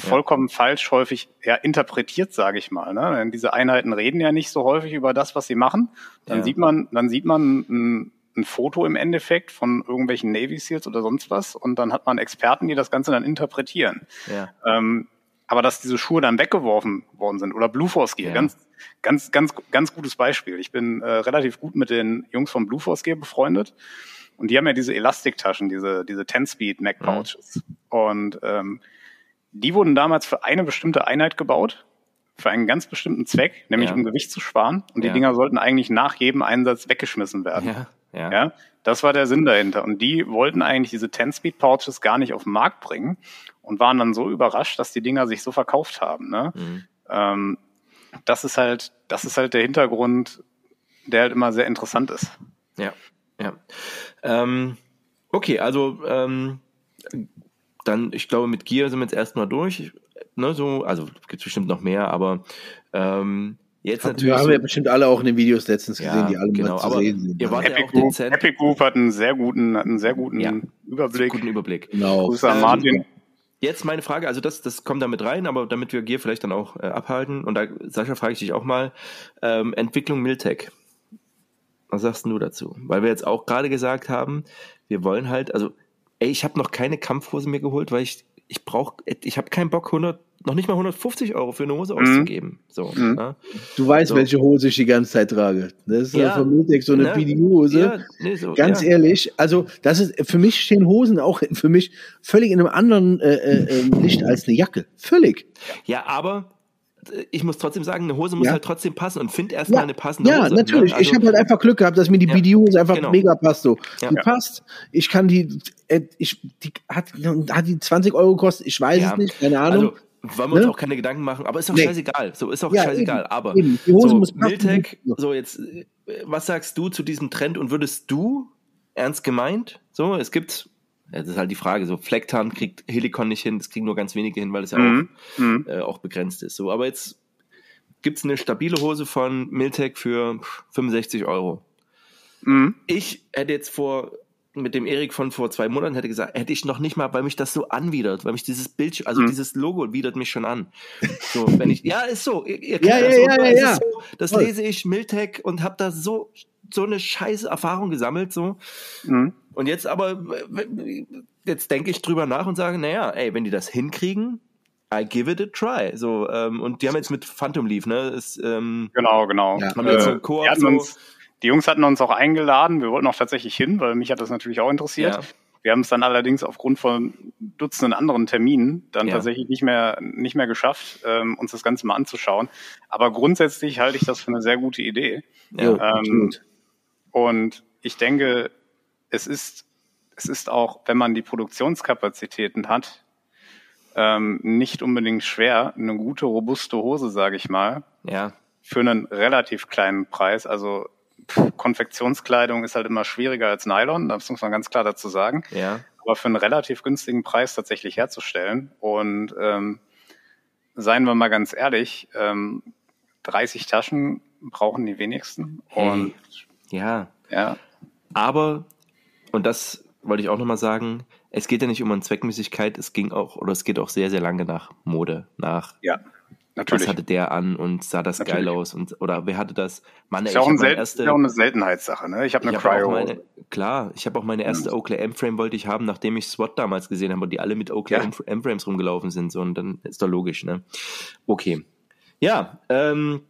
Speaker 3: vollkommen ja. falsch häufig ja, interpretiert, sage ich mal. Ne? Denn diese Einheiten reden ja nicht so häufig über das, was sie machen. Dann ja. sieht man, dann sieht man ein, ein Foto im Endeffekt von irgendwelchen Navy Seals oder sonst was und dann hat man Experten, die das Ganze dann interpretieren. Ja. Ähm, aber dass diese Schuhe dann weggeworfen worden sind oder Blue Force Gear, ja. ganz, ganz, ganz, ganz gutes Beispiel. Ich bin äh, relativ gut mit den Jungs von Blue Force Gear befreundet und die haben ja diese Elastiktaschen, diese, diese 10-Speed Mac Pouches. Mhm. Und ähm, die wurden damals für eine bestimmte Einheit gebaut, für einen ganz bestimmten Zweck, nämlich ja. um Gewicht zu sparen. Und die ja. Dinger sollten eigentlich nach jedem Einsatz weggeschmissen werden. Ja. Ja. ja. Das war der Sinn dahinter. Und die wollten eigentlich diese 10-Speed-Pouches gar nicht auf den Markt bringen und waren dann so überrascht, dass die Dinger sich so verkauft haben. Ne? Mhm. Ähm, das ist halt, das ist halt der Hintergrund, der halt immer sehr interessant ist.
Speaker 1: Ja, ja. Ähm, okay, also ähm, dann, ich glaube, mit Gear sind wir jetzt erstmal durch. Ne, so, also gibt bestimmt noch mehr, aber ähm, jetzt Hab, natürlich.
Speaker 2: Wir haben so, ja bestimmt alle auch in den Videos letztens gesehen, ja, die alle genau, mal zu sehen sind.
Speaker 3: Ihr wart Epic, ja auch Group, Epic Group hat einen sehr guten, einen sehr guten ja, Überblick.
Speaker 1: Guten Überblick.
Speaker 3: Genau. Grüße an Martin. Ähm,
Speaker 1: jetzt meine Frage, also das, das kommt damit rein, aber damit wir Gear vielleicht dann auch äh, abhalten, und da, Sascha, frage ich dich auch mal, ähm, Entwicklung Miltech. Was sagst du dazu? Weil wir jetzt auch gerade gesagt haben, wir wollen halt, also ey, ich habe noch keine Kampfhose mehr geholt, weil ich ich brauche, ich habe keinen Bock 100, noch nicht mal 150 Euro für eine Hose mhm. auszugeben. So, mhm.
Speaker 2: ne? Du weißt, so. welche Hose ich die ganze Zeit trage. Das ist ja, vermutlich so eine ne? BDU-Hose. Ja, nee, so, Ganz ja. ehrlich, also das ist für mich stehen Hosen auch für mich völlig in einem anderen äh, äh, ähm, Licht als eine Jacke. Völlig.
Speaker 1: Ja, aber ich muss trotzdem sagen, eine Hose muss ja. halt trotzdem passen und find erstmal ja. eine passende
Speaker 2: ja,
Speaker 1: Hose.
Speaker 2: Ja, natürlich. Ne? Also, ich habe halt einfach Glück gehabt, dass mir die ja. BD-Hose einfach genau. mega passt. So. Die passt. Ich kann die, äh, ich, die hat, hat die 20 Euro gekostet. Ich weiß es nicht, keine Ahnung. Also,
Speaker 1: wollen wir ne? uns auch keine Gedanken machen, aber ist doch nee. scheißegal. So ist doch scheißegal. Eben, aber eben. Die Hose so, muss Miltech, so jetzt, was sagst du zu diesem Trend und würdest du ernst gemeint? So, es gibt das ist halt die Frage. So, Flecktarn kriegt Helikon nicht hin, das kriegen nur ganz wenige hin, weil es ja mhm. auch, mhm. äh, auch begrenzt ist. So, aber jetzt gibt's eine stabile Hose von Miltech für 65 Euro. Mhm. Ich hätte jetzt vor mit dem Erik von vor zwei Monaten hätte gesagt, hätte ich noch nicht mal, weil mich das so anwidert, weil mich dieses Bild, also mhm. dieses Logo widert mich schon an. So, wenn ich, ja, ist so, ihr, ihr
Speaker 2: ja, das, ja, ja, ja,
Speaker 1: so, das lese ich Miltech und habe da so so eine scheiße Erfahrung gesammelt so. Mhm. Und jetzt aber, jetzt denke ich drüber nach und sage, naja, ey, wenn die das hinkriegen, I give it a try. So, ähm, und die haben jetzt mit Phantom Leaf, ne? Ist, ähm,
Speaker 3: genau, genau.
Speaker 1: Ja. Haben jetzt so einen Koop, so.
Speaker 3: Uns, die Jungs hatten uns auch eingeladen, wir wollten auch tatsächlich hin, weil mich hat das natürlich auch interessiert. Ja. Wir haben es dann allerdings aufgrund von Dutzenden anderen Terminen dann ja. tatsächlich nicht mehr, nicht mehr geschafft, ähm, uns das Ganze mal anzuschauen. Aber grundsätzlich halte ich das für eine sehr gute Idee. Ja, ähm, und ich denke, es ist, es ist auch, wenn man die Produktionskapazitäten hat, ähm, nicht unbedingt schwer, eine gute, robuste Hose, sage ich mal,
Speaker 1: ja.
Speaker 3: für einen relativ kleinen Preis. Also pff, Konfektionskleidung ist halt immer schwieriger als Nylon, das muss man ganz klar dazu sagen.
Speaker 1: Ja.
Speaker 3: Aber für einen relativ günstigen Preis tatsächlich herzustellen. Und ähm, seien wir mal ganz ehrlich, ähm, 30 Taschen brauchen die wenigsten.
Speaker 1: Hey. Und ja.
Speaker 3: Ja.
Speaker 1: Aber und das wollte ich auch nochmal sagen, es geht ja nicht um eine Zweckmäßigkeit, es ging auch, oder es geht auch sehr, sehr lange nach Mode, nach
Speaker 3: ja, natürlich.
Speaker 1: was hatte der an und sah das natürlich. geil aus und oder wer hatte das?
Speaker 3: Mann, ist, ja auch, ein Sel erste, ist auch eine Seltenheitssache, ne? Ich habe eine
Speaker 1: ich Cryo. Hab meine, klar, ich habe auch meine erste mhm. Oakley M-Frame wollte ich haben, nachdem ich SWAT damals gesehen habe und die alle mit Oakley ja. M-Frames rumgelaufen sind, so und dann ist doch logisch, ne? Okay. Ja, ähm,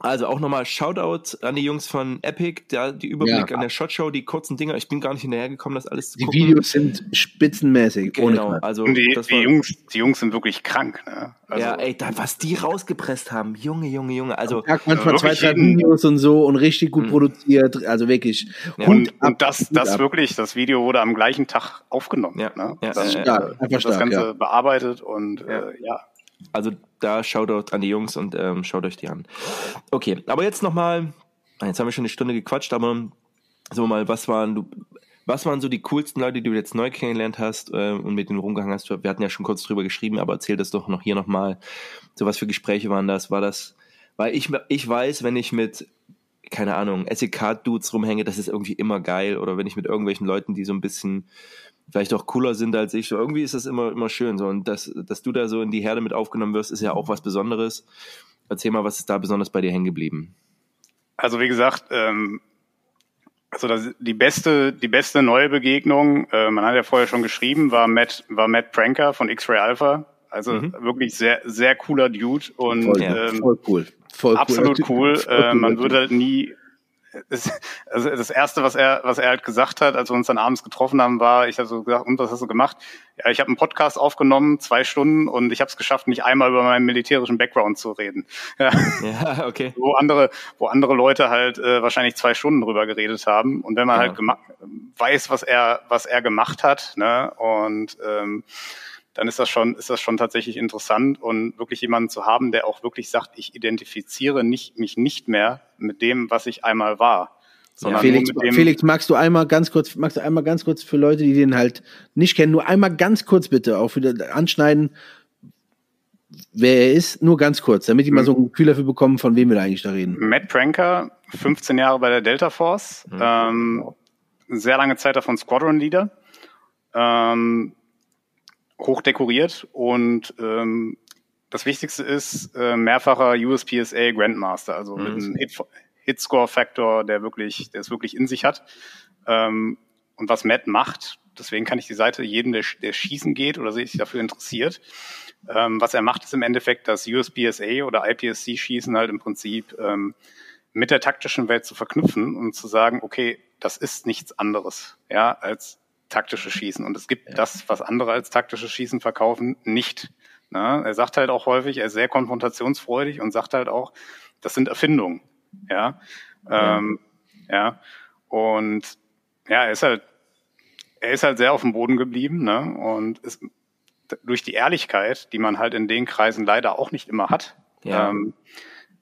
Speaker 1: also auch nochmal Shoutout an die Jungs von Epic, da die Überblick ja. an der Shot Show, die kurzen Dinger. Ich bin gar nicht hinterhergekommen, das alles zu
Speaker 2: die gucken. Die Videos sind spitzenmäßig.
Speaker 1: Genau, also
Speaker 3: Und die, die Jungs, die Jungs sind wirklich krank. Ne?
Speaker 1: Also, ja, ey, da, was die rausgepresst haben, Junge, Junge, Junge. Also
Speaker 2: ja, manchmal zwei, drei Videos und so und richtig gut mh. produziert. Also wirklich.
Speaker 3: Ja. Und, und das, das ab. wirklich, das Video wurde am gleichen Tag aufgenommen.
Speaker 1: Ja,
Speaker 3: ne?
Speaker 1: ja,
Speaker 3: das,
Speaker 1: ja,
Speaker 3: ja, das stark, Ganze bearbeitet und äh, ja.
Speaker 1: Also da schaut Shoutout an die Jungs und ähm, schaut euch die an. Okay, aber jetzt nochmal, jetzt haben wir schon eine Stunde gequatscht, aber so mal, was waren du, was waren so die coolsten Leute, die du jetzt neu kennengelernt hast äh, und mit denen rumgehangen hast? Wir hatten ja schon kurz drüber geschrieben, aber erzähl das doch noch hier nochmal. So was für Gespräche waren das? War das, weil ich, ich weiß, wenn ich mit, keine Ahnung, SEK-Dudes rumhänge, das ist irgendwie immer geil. Oder wenn ich mit irgendwelchen Leuten, die so ein bisschen vielleicht auch cooler sind als ich, so irgendwie ist das immer, immer schön. So. Und dass, dass du da so in die Herde mit aufgenommen wirst, ist ja auch was Besonderes. Erzähl mal, was ist da besonders bei dir hängen geblieben?
Speaker 3: Also wie gesagt, ähm, also das, die beste, die beste neue Begegnung, äh, man hat ja vorher schon geschrieben, war Matt, war Matt Pranker von X-Ray Alpha. Also mhm. wirklich sehr, sehr cooler Dude und
Speaker 2: voll, ähm, voll cool.
Speaker 3: Voll absolut cool. cool. Äh, man würde halt nie das, also das erste, was er, was er halt gesagt hat, als wir uns dann abends getroffen haben, war, ich habe so gesagt, und was hast du gemacht? Ja, ich habe einen Podcast aufgenommen, zwei Stunden, und ich habe es geschafft, nicht einmal über meinen militärischen Background zu reden. Ja, ja okay. Wo andere, wo andere Leute halt äh, wahrscheinlich zwei Stunden drüber geredet haben. Und wenn man ja. halt weiß, was er, was er gemacht hat, ne, und ähm, dann ist das schon, ist das schon tatsächlich interessant und wirklich jemanden zu haben, der auch wirklich sagt, ich identifiziere nicht, mich nicht mehr mit dem, was ich einmal war.
Speaker 2: Ja, Felix, Felix, magst du einmal ganz kurz, magst du einmal ganz kurz für Leute, die den halt nicht kennen, nur einmal ganz kurz bitte auch wieder anschneiden, wer er ist, nur ganz kurz, damit die mal so ein Gefühl dafür bekommen, von wem wir da eigentlich da reden.
Speaker 3: Matt Pranker, 15 Jahre bei der Delta Force, mhm. ähm, sehr lange Zeit davon Squadron Leader, ähm, hoch dekoriert und ähm, das Wichtigste ist äh, mehrfacher USPSA Grandmaster, also mhm. mit einem Hit, Hitscore-Faktor, der wirklich, der es wirklich in sich hat. Ähm, und was Matt macht, deswegen kann ich die Seite jedem, der, der schießen geht oder sich dafür interessiert, ähm, was er macht, ist im Endeffekt das USPSA oder IPSC-Schießen halt im Prinzip ähm, mit der taktischen Welt zu verknüpfen und zu sagen, okay, das ist nichts anderes, ja, als taktische Schießen. Und es gibt ja. das, was andere als taktische Schießen verkaufen, nicht. Na, er sagt halt auch häufig, er ist sehr konfrontationsfreudig und sagt halt auch, das sind Erfindungen. Ja. ja. Ähm, ja. Und ja, er ist halt, er ist halt sehr auf dem Boden geblieben, ne? Und ist durch die Ehrlichkeit, die man halt in den Kreisen leider auch nicht immer hat.
Speaker 1: Ja. Ähm,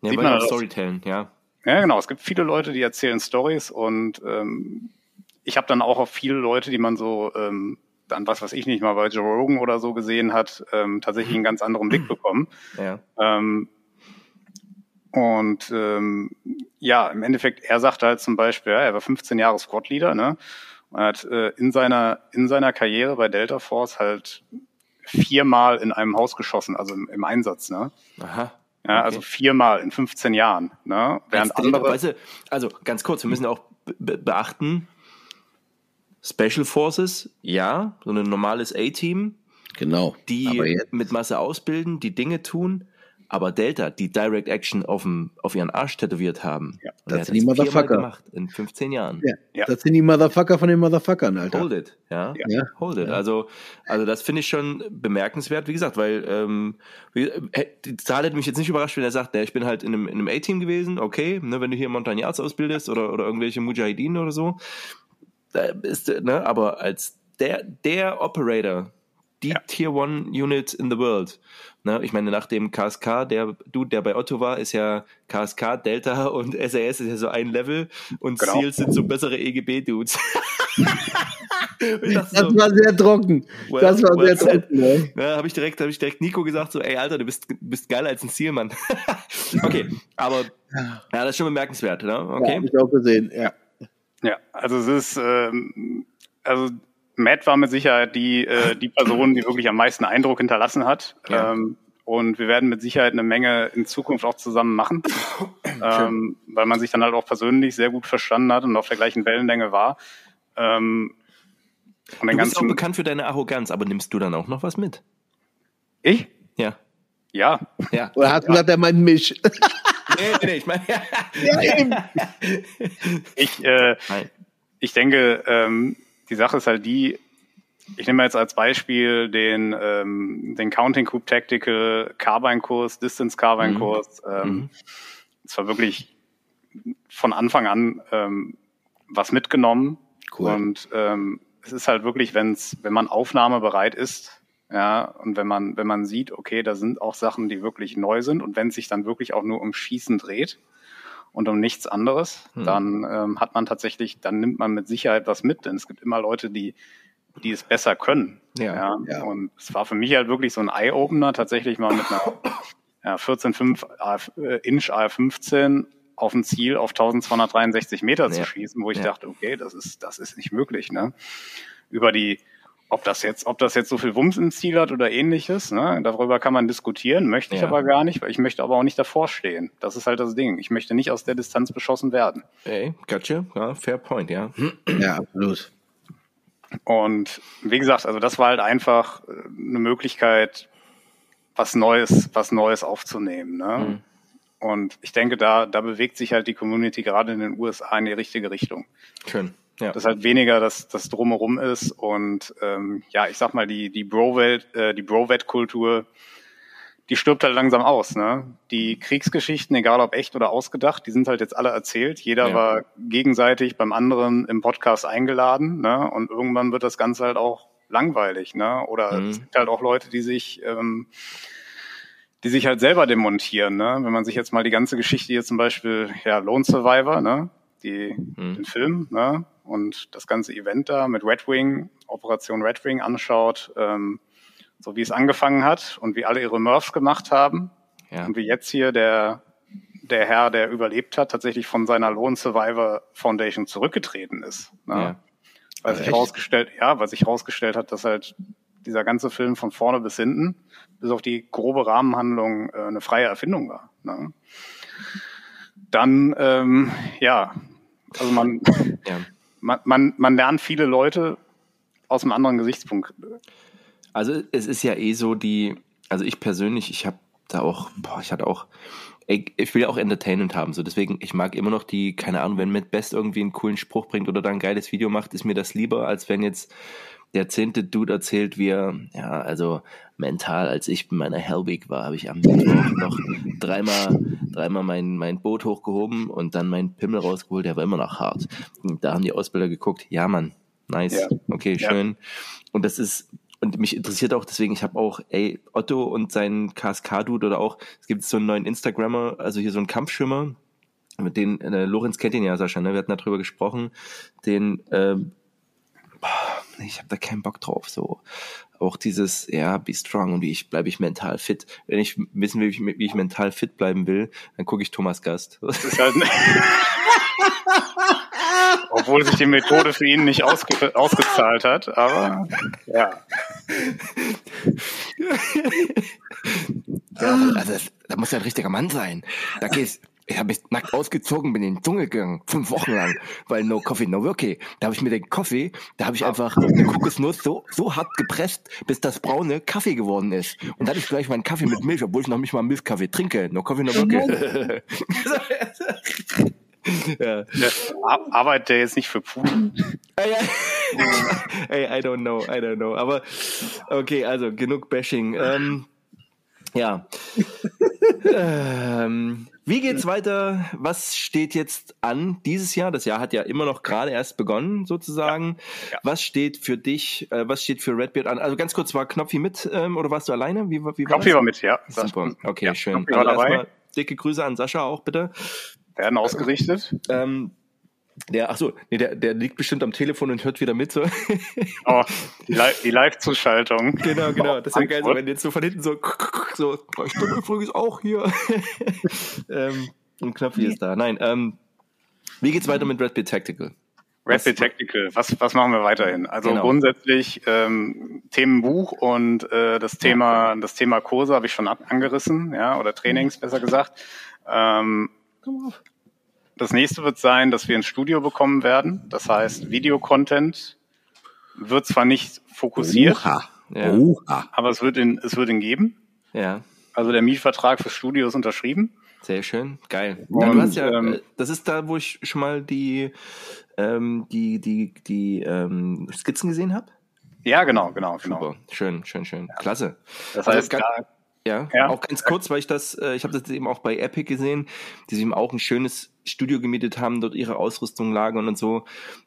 Speaker 1: ja, sieht man halt Storytelling, ja.
Speaker 3: Ja, genau. Es gibt viele Leute, die erzählen Stories und ähm, ich habe dann auch auf viele Leute, die man so ähm, dann was weiß ich nicht mal bei Joe Rogan oder so gesehen hat, ähm, tatsächlich einen ganz anderen Blick bekommen. Ja. Ähm, und ähm, ja, im Endeffekt, er sagt halt zum Beispiel, ja, er war 15 Jahre Squad-Leader, ne? Und hat äh, in seiner in seiner Karriere bei Delta Force halt viermal in einem Haus geschossen, also im, im Einsatz, ne? Aha. Ja, okay. also viermal in 15 Jahren, ne?
Speaker 1: Während andere. Weißt du, also ganz kurz, wir müssen auch beachten, Special Forces, ja, so ein normales A-Team.
Speaker 2: Genau.
Speaker 1: Die mit Masse ausbilden, die Dinge tun, aber Delta, die Direct Action auf, dem, auf ihren Arsch tätowiert haben.
Speaker 2: Ja, das sind die Motherfucker. gemacht
Speaker 1: in 15 Jahren.
Speaker 2: Ja, ja, das sind die Motherfucker von den Motherfuckern, Alter.
Speaker 1: Hold it, ja. ja. Hold it. Also, also das finde ich schon bemerkenswert, wie gesagt, weil ähm, äh, die Zahl hätte mich jetzt nicht überrascht, wenn er sagt, ne, ich bin halt in einem, in einem A-Team gewesen, okay, ne, wenn du hier Montagnards ausbildest oder, oder irgendwelche Mujahideen oder so, ist, ne, aber als der, der Operator, die ja. Tier One Unit in the World. Ne, ich meine, nach dem KSK, der Dude, der bei Otto war, ist ja KSK, Delta und SAS ist ja so ein Level und genau. SEALs sind so bessere EGB-Dudes.
Speaker 2: das so, war sehr trocken. Well, das war well sehr trocken. Ne?
Speaker 1: Ja, habe ich direkt, habe ich direkt Nico gesagt, so, ey Alter, du bist, bist geiler als ein SEAL, Mann. okay, aber ja, das ist schon bemerkenswert, ne? Okay. Ja,
Speaker 2: hab ich auch gesehen, ja.
Speaker 3: Ja, also es ist, ähm, also Matt war mit Sicherheit die, äh, die Person, die wirklich am meisten Eindruck hinterlassen hat. Ja. Ähm, und wir werden mit Sicherheit eine Menge in Zukunft auch zusammen machen, ähm, weil man sich dann halt auch persönlich sehr gut verstanden hat und auf der gleichen Wellenlänge war. Ähm,
Speaker 1: und du bist auch bekannt für deine Arroganz, aber nimmst du dann auch noch was mit?
Speaker 3: Ich?
Speaker 1: Ja.
Speaker 3: Ja.
Speaker 2: ja. Oder hast du gesagt, er meint mich?
Speaker 1: nee, nee, nee, ich meine.
Speaker 3: ja, eben. Ich, äh, ich denke, ähm, die Sache ist halt die, ich nehme jetzt als Beispiel den, ähm, den Counting Group Tactical Carbine Kurs, Distance Carbine mhm. Kurs. Ähm, mhm. Es war wirklich von Anfang an ähm, was mitgenommen. Cool. Und ähm, es ist halt wirklich, wenn's, wenn man aufnahmebereit ist, ja, und wenn man, wenn man sieht, okay, da sind auch Sachen, die wirklich neu sind und wenn es sich dann wirklich auch nur um Schießen dreht und um nichts anderes, hm. dann ähm, hat man tatsächlich, dann nimmt man mit Sicherheit was mit, denn es gibt immer Leute, die die es besser können. Ja, ja. ja. Und es war für mich halt wirklich so ein Eye-Opener, tatsächlich mal mit einer ja, 14,5 äh, Inch AR15 auf ein Ziel auf 1263 Meter zu schießen, wo ich dachte, okay, das ist, das ist nicht möglich, ne? Über die, ob das jetzt, ob das jetzt so viel Wumms im Ziel hat oder ähnliches, ne? Darüber kann man diskutieren, möchte ich ja. aber gar nicht, weil ich möchte aber auch nicht davor stehen. Das ist halt das Ding. Ich möchte nicht aus der Distanz beschossen werden.
Speaker 1: Ey, gotcha. Ja, fair point, ja.
Speaker 2: Ja, absolut.
Speaker 3: Und wie gesagt, also das war halt einfach äh, eine Möglichkeit, was Neues, was Neues aufzunehmen. Ne? Mhm. Und ich denke, da, da bewegt sich halt die Community gerade in den USA in die richtige Richtung.
Speaker 1: Schön.
Speaker 3: Ja. Das halt weniger das, das drumherum ist und ähm, ja, ich sag mal, die, die Bro-Welt, äh, die Bro-Wet-Kultur, die stirbt halt langsam aus. Ne? Die Kriegsgeschichten, egal ob echt oder ausgedacht, die sind halt jetzt alle erzählt. Jeder ja. war gegenseitig beim anderen im Podcast eingeladen. Ne? Und irgendwann wird das Ganze halt auch langweilig. Ne? Oder mhm. es gibt halt auch Leute, die sich ähm, die sich halt selber demontieren. Ne? Wenn man sich jetzt mal die ganze Geschichte hier zum Beispiel, ja, Lone Survivor, ne? die, mhm. den Film ne? Und das ganze Event da mit Red Wing, Operation Red Wing anschaut, ähm, so wie es angefangen hat und wie alle ihre Murphs gemacht haben ja. und wie jetzt hier der der Herr, der überlebt hat, tatsächlich von seiner Lone Survivor Foundation zurückgetreten ist. Ne? Ja. Weil also sich herausgestellt, ja, weil sich herausgestellt hat, dass halt dieser ganze Film von vorne bis hinten, bis auf die grobe Rahmenhandlung, äh, eine freie Erfindung war. Ne? Dann, ähm, ja, also man, ja. Man, man, man lernt viele Leute aus einem anderen Gesichtspunkt.
Speaker 1: Also es ist ja eh so die, also ich persönlich, ich habe da auch, boah, ich hatte auch, ich, ich will ja auch Entertainment haben, so deswegen, ich mag immer noch die, keine Ahnung, wenn Matt Best irgendwie einen coolen Spruch bringt oder da ein geiles Video macht, ist mir das lieber, als wenn jetzt der zehnte Dude erzählt, wie er, ja, also mental, als ich bei meiner Hellweek war, habe ich am Mittwoch noch dreimal, dreimal mein, mein Boot hochgehoben und dann meinen Pimmel rausgeholt, der war immer noch hart. Und da haben die Ausbilder geguckt, ja Mann, nice, ja. okay, schön. Ja. Und das ist, und mich interessiert auch deswegen, ich habe auch, ey, Otto und sein KSK-Dude oder auch, es gibt so einen neuen Instagrammer, also hier so einen Kampfschwimmer, mit den, äh, Lorenz kennt ihn ja, Sascha, ne? wir hatten darüber gesprochen, den, äh, ich habe da keinen Bock drauf. So auch dieses, ja, be strong und wie ich bleibe ich mental fit. Wenn ich wissen will, wie ich, wie ich mental fit bleiben will, dann gucke ich Thomas Gast. Halt
Speaker 3: Obwohl sich die Methode für ihn nicht ausge ausgezahlt hat, aber ja.
Speaker 1: ja also das, da muss ja ein richtiger Mann sein. Da geht's, ich habe mich nackt ausgezogen, bin in den Dschungel gegangen, fünf Wochen lang, weil no coffee, no worky. Da habe ich mir den Kaffee, da habe ich einfach eine Kokosnuss so, so hart gepresst, bis das braune Kaffee geworden ist. Und dann ist gleich mein Kaffee mit Milch, obwohl ich noch nicht mal Milchkaffee trinke. No coffee, no worky.
Speaker 3: ja. ja. Arbeitet der jetzt nicht für Putin?
Speaker 1: Ey, I don't know, I don't know. Aber okay, also genug Bashing. Ähm, ja. ähm, wie geht's weiter? Was steht jetzt an dieses Jahr? Das Jahr hat ja immer noch gerade erst begonnen, sozusagen. Ja, ja. Was steht für dich, äh, was steht für Redbeard an? Also ganz kurz, war Knopfi mit ähm, oder warst du alleine? Wie, wie war
Speaker 3: Knopfi war mit, ja.
Speaker 1: Super, okay, ja, schön. Also erstmal dicke Grüße an Sascha auch bitte.
Speaker 3: Werden ausgerichtet.
Speaker 1: Ähm, der, ach so, nee, der, der liegt bestimmt am Telefon und hört wieder mit. So.
Speaker 3: Oh, die, Live-Zuschaltung.
Speaker 1: Genau, genau. Das ist ja geil, so, wenn jetzt so von hinten so, so ich bin übrigens auch hier. ähm, und Knopf ist da. Nein, ähm, wie geht's weiter mit Red Bull Tactical?
Speaker 3: Red Bull Tactical, was, was machen wir weiterhin? Also genau. grundsätzlich ähm, Themenbuch und äh, das Thema, ja. das Thema Kurse habe ich schon ab, angerissen, ja, oder Trainings besser gesagt. Ähm, Komm auf. Das nächste wird sein, dass wir ein Studio bekommen werden. Das heißt, Videocontent wird zwar nicht fokussiert, Oha. Ja. Oha. aber es wird ihn, es wird ihn geben.
Speaker 1: Ja.
Speaker 3: Also der Mietvertrag fürs Studio ist unterschrieben.
Speaker 1: Sehr schön, geil. Und, ja, du hast ja, ähm, äh, das ist da, wo ich schon mal die, ähm, die, die, die ähm, Skizzen gesehen habe.
Speaker 3: Ja, genau, genau,
Speaker 1: genau. Super, schön, schön, schön, ja. klasse.
Speaker 3: Das heißt, also, da,
Speaker 1: ja, ja, auch ganz kurz, weil ich das, äh, ich habe das eben auch bei Epic gesehen, die sich eben auch ein schönes Studio gemietet haben, dort ihre Ausrüstung lagern und so.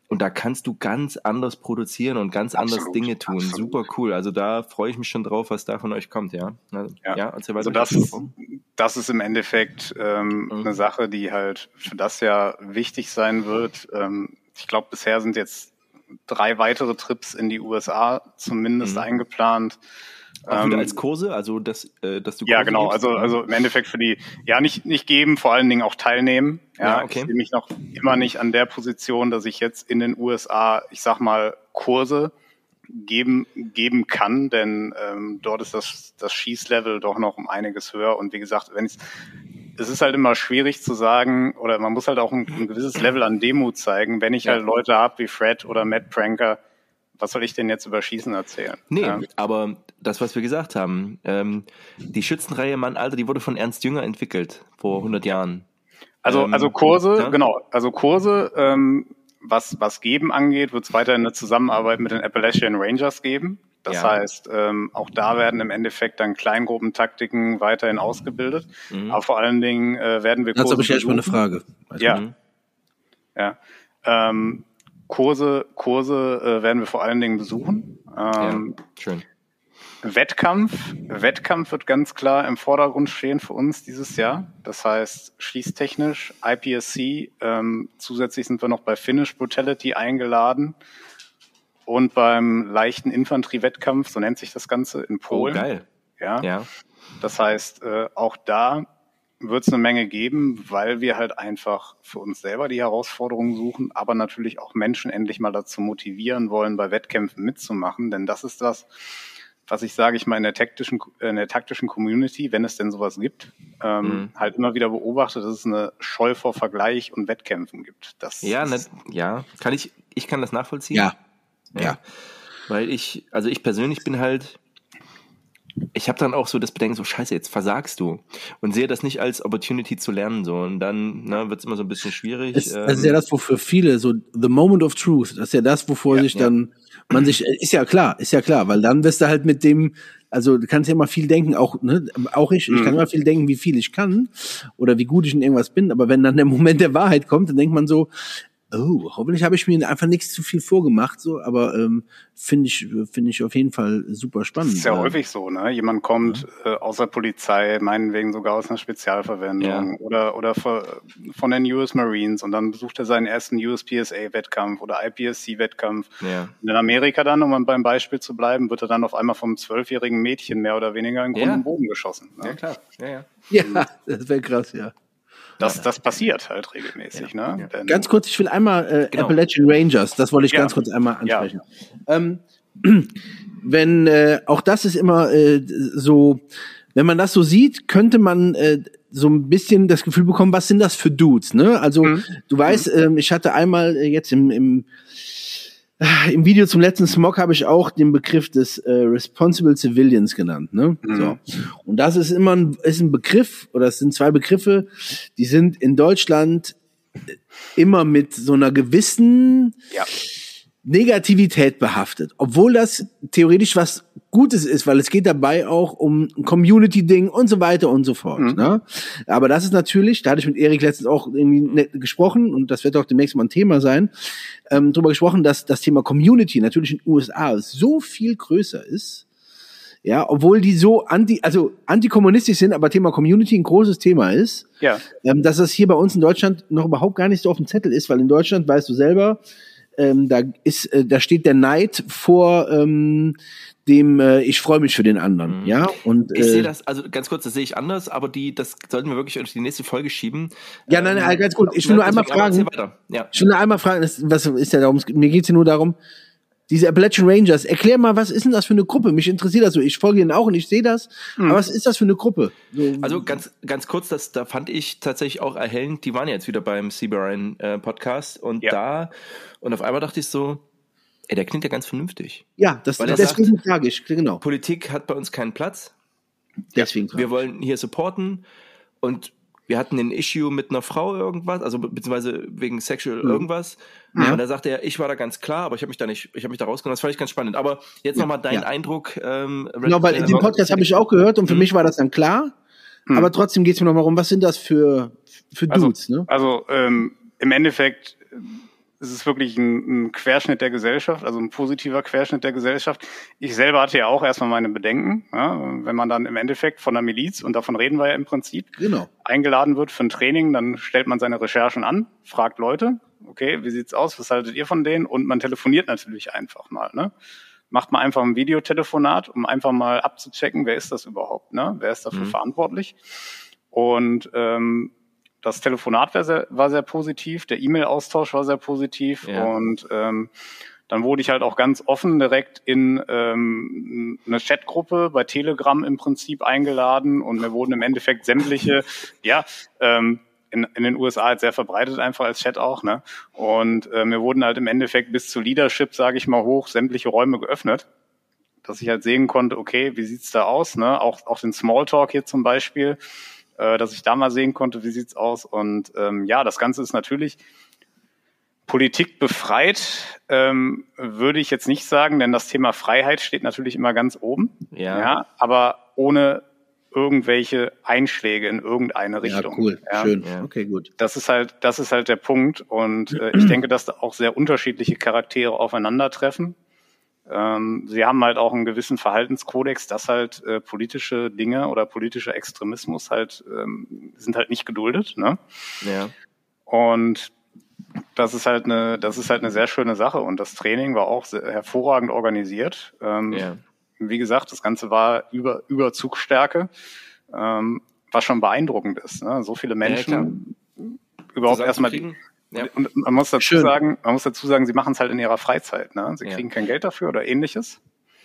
Speaker 1: Und da kannst du ganz anders produzieren und ganz absolut, anders Dinge tun. Absolut. Super cool. Also da freue ich mich schon drauf, was da von euch kommt, ja.
Speaker 3: Also, ja, ja also das, das ist im Endeffekt ähm, mhm. eine Sache, die halt für das Jahr wichtig sein wird. Ähm, ich glaube, bisher sind jetzt drei weitere Trips in die USA zumindest mhm. eingeplant.
Speaker 1: Auch wieder ähm, als Kurse, also dass, äh, dass du
Speaker 3: Ja, genau, gibst, also also im Endeffekt für die ja nicht nicht geben, vor allen Dingen auch teilnehmen. Ja, ja okay. ich sehe mich noch immer nicht an der Position, dass ich jetzt in den USA, ich sag mal Kurse geben geben kann, denn ähm, dort ist das das Schießlevel doch noch um einiges höher. Und wie gesagt, wenn ich es ist halt immer schwierig zu sagen, oder man muss halt auch ein, ein gewisses Level an Demut zeigen, wenn ich halt Leute habe wie Fred oder Matt Pranker, was soll ich denn jetzt über Schießen erzählen?
Speaker 1: Nee, ja. aber das, was wir gesagt haben, ähm, die Schützenreihe Mann, Alter, die wurde von Ernst Jünger entwickelt, vor 100 Jahren.
Speaker 3: Also, ähm, also Kurse, ja? genau, also Kurse, ähm, was, was Geben angeht, wird es weiterhin eine Zusammenarbeit mit den Appalachian Rangers geben. Das ja. heißt, ähm, auch da werden im Endeffekt dann Kleingruppentaktiken weiterhin ausgebildet. Mhm. Aber vor allen Dingen äh, werden wir
Speaker 2: Kurse. Dazu habe ich erstmal eine Frage.
Speaker 3: Ja. Mhm. Ja. Ähm, Kurse, Kurse äh, werden wir vor allen Dingen besuchen. Ähm, ja, schön. Wettkampf. Wettkampf wird ganz klar im Vordergrund stehen für uns dieses Jahr. Das heißt, schießtechnisch, IPSC. Ähm, zusätzlich sind wir noch bei Finish Brutality eingeladen und beim leichten Infanteriewettkampf, so nennt sich das Ganze, in Polen.
Speaker 1: Oh, geil.
Speaker 3: Ja. ja. Das heißt, äh, auch da wird es eine Menge geben, weil wir halt einfach für uns selber die Herausforderungen suchen, aber natürlich auch Menschen endlich mal dazu motivieren wollen, bei Wettkämpfen mitzumachen. Denn das ist das, was ich sage ich mal in der taktischen, in der taktischen Community, wenn es denn sowas gibt, ähm, mhm. halt immer wieder beobachtet, dass es eine Scheu vor Vergleich und Wettkämpfen gibt. Das
Speaker 1: ja, ne, ja, kann ich, ich kann das nachvollziehen.
Speaker 2: Ja, ja. ja.
Speaker 1: Weil ich, also ich persönlich bin halt, ich habe dann auch so das Bedenken, so scheiße, jetzt versagst du. Und sehe das nicht als Opportunity zu lernen. so Und dann ne, wird es immer so ein bisschen schwierig.
Speaker 2: Es, ähm, das ist ja das, wofür viele, so the moment of truth, das ist ja das, wovor ja, sich ja. dann man sich, ist ja klar, ist ja klar, weil dann wirst du halt mit dem, also du kannst ja immer viel denken, auch, ne, auch ich, ich kann mhm. immer viel denken, wie viel ich kann oder wie gut ich in irgendwas bin, aber wenn dann der Moment der Wahrheit kommt, dann denkt man so, Oh, hoffentlich habe ich mir einfach nichts zu viel vorgemacht, so, aber ähm, finde ich, finde ich auf jeden Fall super spannend. Das
Speaker 3: ist ja häufig so, ne? Jemand kommt ja. äh, aus der Polizei, meinetwegen sogar aus einer Spezialverwendung ja. oder oder von den US Marines und dann besucht er seinen ersten USPSA-Wettkampf oder IPSC-Wettkampf. Ja. In Amerika dann, um beim Beispiel zu bleiben, wird er dann auf einmal vom zwölfjährigen Mädchen mehr oder weniger in Grund und Boden geschossen.
Speaker 1: Ne? Ja, klar. Ja, ja.
Speaker 2: ja das wäre krass, ja
Speaker 3: das, das passiert halt regelmäßig. Ja.
Speaker 2: Ne? Ja. Ganz kurz, ich will einmal äh, genau. Appalachian Rangers, das wollte ich ja. ganz kurz einmal ansprechen. Ähm, wenn äh, auch das ist immer äh, so, wenn man das so sieht, könnte man äh, so ein bisschen das Gefühl bekommen, was sind das für Dudes, ne? Also mhm. du weißt, mhm. ähm, ich hatte einmal äh, jetzt im, im im Video zum letzten Smog habe ich auch den Begriff des äh, Responsible Civilians genannt. Ne? Mhm. So. Und das ist immer ein, ist ein Begriff, oder es sind zwei Begriffe, die sind in Deutschland immer mit so einer gewissen ja. Negativität behaftet, obwohl das theoretisch was Gutes ist, weil es geht dabei auch um Community-Ding und so weiter und so fort. Mhm. Ne? Aber das ist natürlich, da hatte ich mit Erik letztens auch irgendwie gesprochen und das wird auch demnächst mal ein Thema sein, ähm, darüber gesprochen, dass das Thema Community natürlich in den USA so viel größer ist, ja, obwohl die so anti, also antikommunistisch sind, aber Thema Community ein großes Thema ist,
Speaker 3: ja.
Speaker 2: ähm, dass das hier bei uns in Deutschland noch überhaupt gar nicht so auf dem Zettel ist, weil in Deutschland weißt du selber, ähm, da ist, äh, da steht der Neid vor ähm, dem äh, ich freue mich für den anderen, mhm. ja. Und
Speaker 1: ich äh, sehe das, also ganz kurz, das sehe ich anders, aber die, das sollten wir wirklich auf die nächste Folge schieben.
Speaker 2: Ja, nein, nein, ähm, ganz gut. Ich will nur einmal fragen. Ja. Ich will nur einmal fragen, das, was ist ja darum? Mir geht's ja nur darum. Diese Appalachian Rangers, erklär mal, was ist denn das für eine Gruppe? Mich interessiert das so. Ich folge ihnen auch und ich sehe das. Mhm. Aber was ist das für eine Gruppe?
Speaker 1: So. Also ganz, ganz kurz, das, da fand ich tatsächlich auch erhellend. Die waren ja jetzt wieder beim CBRN äh, Podcast und ja. da, und auf einmal dachte ich so, Ey, der klingt ja ganz vernünftig.
Speaker 2: Ja, das, Weil deswegen sagt, tragisch, genau.
Speaker 1: Politik hat bei uns keinen Platz.
Speaker 2: Deswegen.
Speaker 1: Wir wollen hier supporten und wir hatten ein Issue mit einer Frau irgendwas, also beziehungsweise wegen Sexual mhm. irgendwas. Ja. Und da sagte er, ich war da ganz klar, aber ich habe mich da nicht, ich habe mich da rausgenommen. Das fand ich ganz spannend. Aber jetzt ja, nochmal dein ja. Eindruck.
Speaker 2: Ähm, genau, weil den Podcast habe ich auch gehört und für mhm. mich war das dann klar. Mhm. Aber trotzdem geht es mir nochmal um, was sind das für, für
Speaker 3: also,
Speaker 2: Dudes?
Speaker 3: Also, ne? also ähm, im Endeffekt es ist wirklich ein, ein Querschnitt der Gesellschaft, also ein positiver Querschnitt der Gesellschaft. Ich selber hatte ja auch erstmal meine Bedenken, ja, wenn man dann im Endeffekt von der Miliz, und davon reden wir ja im Prinzip, genau. eingeladen wird für ein Training, dann stellt man seine Recherchen an, fragt Leute, okay, wie sieht's aus, was haltet ihr von denen? Und man telefoniert natürlich einfach mal, ne? Macht mal einfach ein Videotelefonat, um einfach mal abzuchecken, wer ist das überhaupt, ne? Wer ist dafür mhm. verantwortlich? Und ähm, das Telefonat war sehr, war sehr positiv, der E-Mail-Austausch war sehr positiv ja. und ähm, dann wurde ich halt auch ganz offen direkt in ähm, eine Chatgruppe bei Telegram im Prinzip eingeladen und mir wurden im Endeffekt sämtliche, ja, ähm, in, in den USA halt sehr verbreitet einfach als Chat auch, ne? Und äh, mir wurden halt im Endeffekt bis zu Leadership, sage ich mal, hoch sämtliche Räume geöffnet, dass ich halt sehen konnte, okay, wie sieht's da aus, ne? Auch auch den Smalltalk hier zum Beispiel äh, dass ich da mal sehen konnte, wie sieht's aus. Und ähm, ja, das Ganze ist natürlich Politik befreit, ähm, würde ich jetzt nicht sagen, denn das Thema Freiheit steht natürlich immer ganz oben. Ja. ja aber ohne irgendwelche Einschläge in irgendeine Richtung.
Speaker 2: Ja, cool,
Speaker 3: ja.
Speaker 2: schön. Okay, gut.
Speaker 3: Das ist halt, das ist halt der Punkt. Und äh, ich denke, dass da auch sehr unterschiedliche Charaktere aufeinandertreffen. Ähm, sie haben halt auch einen gewissen Verhaltenskodex, dass halt äh, politische Dinge oder politischer Extremismus halt ähm, sind halt nicht geduldet. Ne? Ja. Und das ist halt eine, das ist halt eine sehr schöne Sache. Und das Training war auch sehr, hervorragend organisiert. Ähm, ja. Wie gesagt, das Ganze war über, über Zugstärke, ähm, was schon beeindruckend ist. Ne? So viele Menschen ja, überhaupt erstmal. Ja. Und man muss dazu Schön. sagen, man muss dazu sagen, sie machen es halt in ihrer Freizeit. Ne? Sie ja. kriegen kein Geld dafür oder ähnliches.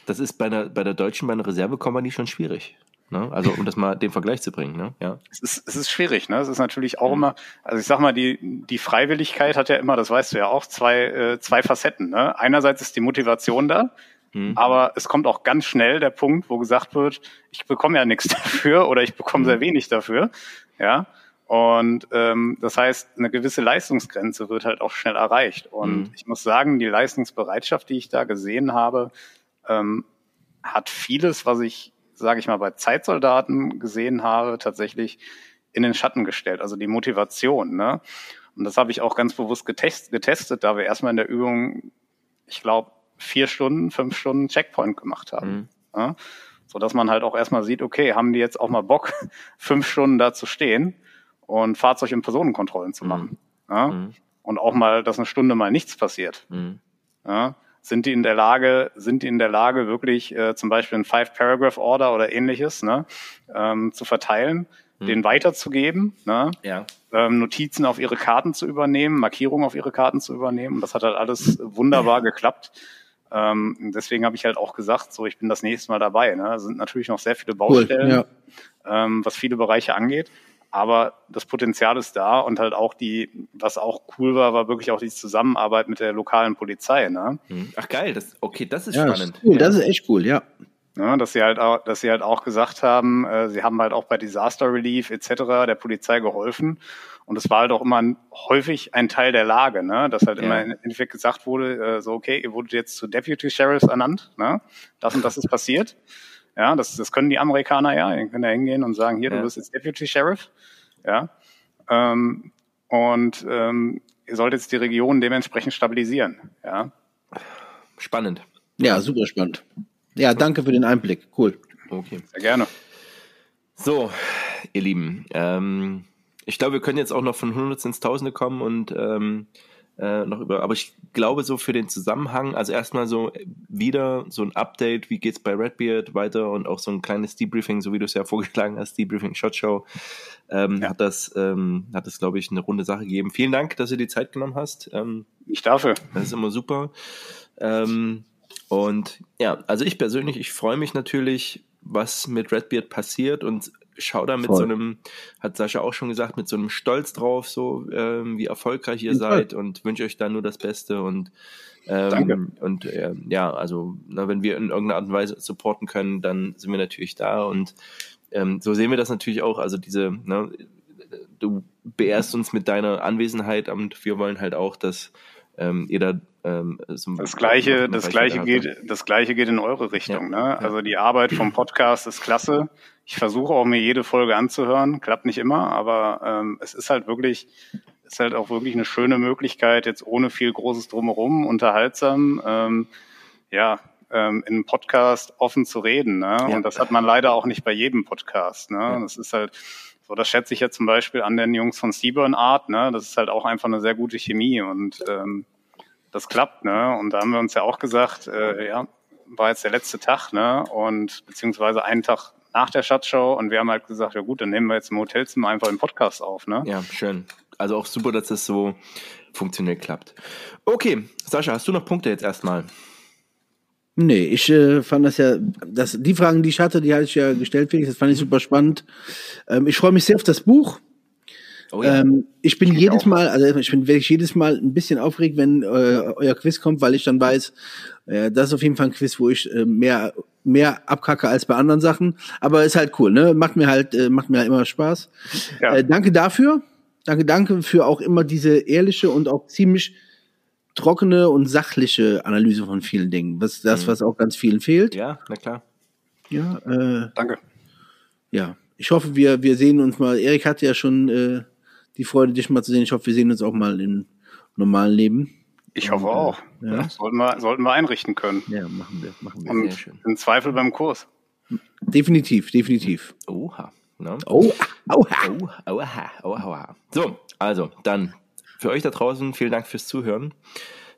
Speaker 1: Das ist bei der, bei der Deutschen, bei einer Reservekompanie schon schwierig. Ne? Also um das mal den Vergleich zu bringen. Ne? Ja.
Speaker 3: Es, ist, es ist schwierig. Ne? Es ist natürlich auch mhm. immer, also ich sag mal, die, die Freiwilligkeit hat ja immer, das weißt du ja auch, zwei, äh, zwei Facetten. Ne? Einerseits ist die Motivation da, mhm. aber es kommt auch ganz schnell der Punkt, wo gesagt wird, ich bekomme ja nichts dafür oder ich bekomme mhm. sehr wenig dafür. Ja. Und ähm, das heißt, eine gewisse Leistungsgrenze wird halt auch schnell erreicht. Und mhm. ich muss sagen, die Leistungsbereitschaft, die ich da gesehen habe, ähm, hat vieles, was ich, sage ich mal, bei Zeitsoldaten gesehen habe, tatsächlich in den Schatten gestellt. Also die Motivation. Ne? Und das habe ich auch ganz bewusst getest, getestet, da wir erstmal in der Übung, ich glaube, vier Stunden, fünf Stunden Checkpoint gemacht haben. Mhm. Ja? So dass man halt auch erstmal sieht, okay, haben die jetzt auch mal Bock, fünf Stunden da zu stehen? Und Fahrzeug- und Personenkontrollen zu machen. Mhm. Ja? Mhm. Und auch mal, dass eine Stunde mal nichts passiert. Mhm. Ja? Sind die in der Lage, sind die in der Lage, wirklich äh, zum Beispiel ein Five-Paragraph-Order oder ähnliches ne, ähm, zu verteilen, mhm. den weiterzugeben, ne? ja. ähm, Notizen auf ihre Karten zu übernehmen, Markierungen auf ihre Karten zu übernehmen. Und das hat halt alles wunderbar geklappt. Ähm, deswegen habe ich halt auch gesagt, so ich bin das nächste Mal dabei. Ne? Es sind natürlich noch sehr viele Baustellen, cool, ja. ähm, was viele Bereiche angeht. Aber das Potenzial ist da und halt auch die, was auch cool war, war wirklich auch die Zusammenarbeit mit der lokalen Polizei. Ne?
Speaker 1: Hm. Ach geil, das, okay, das ist ja, spannend.
Speaker 2: Das ist, cool, ja. das ist echt cool, ja.
Speaker 3: Ja, dass sie halt auch, dass sie halt auch gesagt haben, äh, sie haben halt auch bei Disaster Relief etc. der Polizei geholfen. Und es war halt auch immer ein, häufig ein Teil der Lage, ne? dass halt ja. immer im Endeffekt gesagt wurde, äh, so okay, ihr wurdet jetzt zu Deputy Sheriffs ernannt, ne? das und das ist passiert. Ja, das, das können die Amerikaner ja. Die können da hingehen und sagen, hier, ja. du bist jetzt Deputy Sheriff. Ja. Ähm, und ähm, ihr solltet jetzt die Region dementsprechend stabilisieren. Ja.
Speaker 1: Spannend.
Speaker 2: Ja, super spannend. Ja, danke für den Einblick. Cool.
Speaker 3: Okay. Sehr gerne.
Speaker 1: So, ihr Lieben, ähm, ich glaube, wir können jetzt auch noch von Hundert ins Tausende kommen und ähm, äh, noch über, aber ich glaube so für den Zusammenhang, also erstmal so wieder so ein Update, wie geht's bei Redbeard weiter und auch so ein kleines Debriefing, so wie du es ja vorgeschlagen hast, Debriefing Shot Show, ähm, ja. hat das, ähm, hat das glaube ich eine runde Sache gegeben. Vielen Dank, dass du die Zeit genommen hast. Ähm,
Speaker 3: ich dafür.
Speaker 1: Das ist immer super. Ähm, und ja, also ich persönlich, ich freue mich natürlich, was mit Redbeard passiert und schau da mit Voll. so einem, hat Sascha auch schon gesagt, mit so einem Stolz drauf, so ähm, wie erfolgreich ihr seid und wünsche euch da nur das Beste und ähm, Danke. Und äh, ja, also na, wenn wir in irgendeiner Art und Weise supporten können, dann sind wir natürlich da und ähm, so sehen wir das natürlich auch. Also diese, ne, du beehrst uns mit deiner Anwesenheit und wir wollen halt auch, dass ähm, ihr da ähm,
Speaker 3: das gleiche, das gleiche geht, das gleiche geht in eure Richtung. Ja, ne? Also die Arbeit vom Podcast ist klasse. Ich versuche auch mir jede Folge anzuhören, klappt nicht immer, aber ähm, es ist halt wirklich, ist halt auch wirklich eine schöne Möglichkeit, jetzt ohne viel großes Drumherum, unterhaltsam, ähm, ja, ähm, in einem Podcast offen zu reden. Ne? Ja. Und das hat man leider auch nicht bei jedem Podcast. Ne? Das ist halt so, das schätze ich jetzt zum Beispiel an den Jungs von Seaburn Art. Ne? Das ist halt auch einfach eine sehr gute Chemie und ähm, das klappt. Ne? Und da haben wir uns ja auch gesagt, äh, ja, war jetzt der letzte Tag, ne? Und beziehungsweise einen Tag nach der Schatzshow und wir haben halt gesagt, ja gut, dann nehmen wir jetzt im Hotelzimmer einfach den Podcast auf, ne?
Speaker 1: Ja, schön. Also auch super, dass das so funktionell klappt. Okay, Sascha, hast du noch Punkte jetzt erstmal?
Speaker 2: Nee, ich äh, fand das ja, das, die Fragen, die ich hatte, die hatte ich ja gestellt, Felix, das fand ich super spannend. Ähm, ich freue mich sehr auf das Buch. Oh ja. ähm, ich bin ich jedes auch. Mal, also ich bin wirklich jedes Mal ein bisschen aufgeregt, wenn äh, euer Quiz kommt, weil ich dann weiß, äh, das ist auf jeden Fall ein Quiz, wo ich äh, mehr mehr abkacke als bei anderen Sachen, aber ist halt cool, ne? Macht mir halt äh, macht mir halt immer Spaß. Ja. Äh, danke dafür. Danke, danke für auch immer diese ehrliche und auch ziemlich trockene und sachliche Analyse von vielen Dingen. Was das, mhm. was auch ganz vielen fehlt.
Speaker 1: Ja, na klar.
Speaker 2: Ja, äh, danke. Ja, ich hoffe, wir, wir sehen uns mal. Erik hatte ja schon äh, die Freude, dich mal zu sehen. Ich hoffe, wir sehen uns auch mal im normalen Leben.
Speaker 3: Ich hoffe auch. Ja. Sollten, wir, sollten wir einrichten können.
Speaker 2: Ja, machen wir. Machen wir.
Speaker 3: Und Sehr schön. Im Zweifel beim Kurs.
Speaker 2: Definitiv, definitiv.
Speaker 1: Oha.
Speaker 2: Ne? Oh,
Speaker 1: oha. Oha, oha, oha. So, also dann für euch da draußen vielen Dank fürs Zuhören.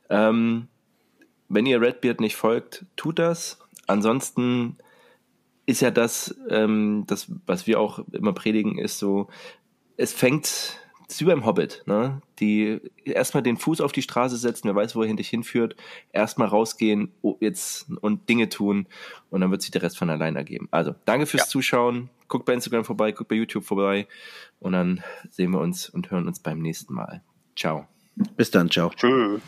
Speaker 1: Ähm, wenn ihr Redbeard nicht folgt, tut das. Ansonsten ist ja das, ähm, das, was wir auch immer predigen, ist so, es fängt ist wie beim Hobbit, ne? Die erstmal den Fuß auf die Straße setzen, wer weiß, wo er dich hinführt, erstmal rausgehen oh, jetzt und Dinge tun und dann wird sich der Rest von allein ergeben. Also, danke fürs ja. Zuschauen. Guckt bei Instagram vorbei, guckt bei YouTube vorbei und dann sehen wir uns und hören uns beim nächsten Mal. Ciao.
Speaker 2: Bis dann, ciao.
Speaker 3: Tschüss.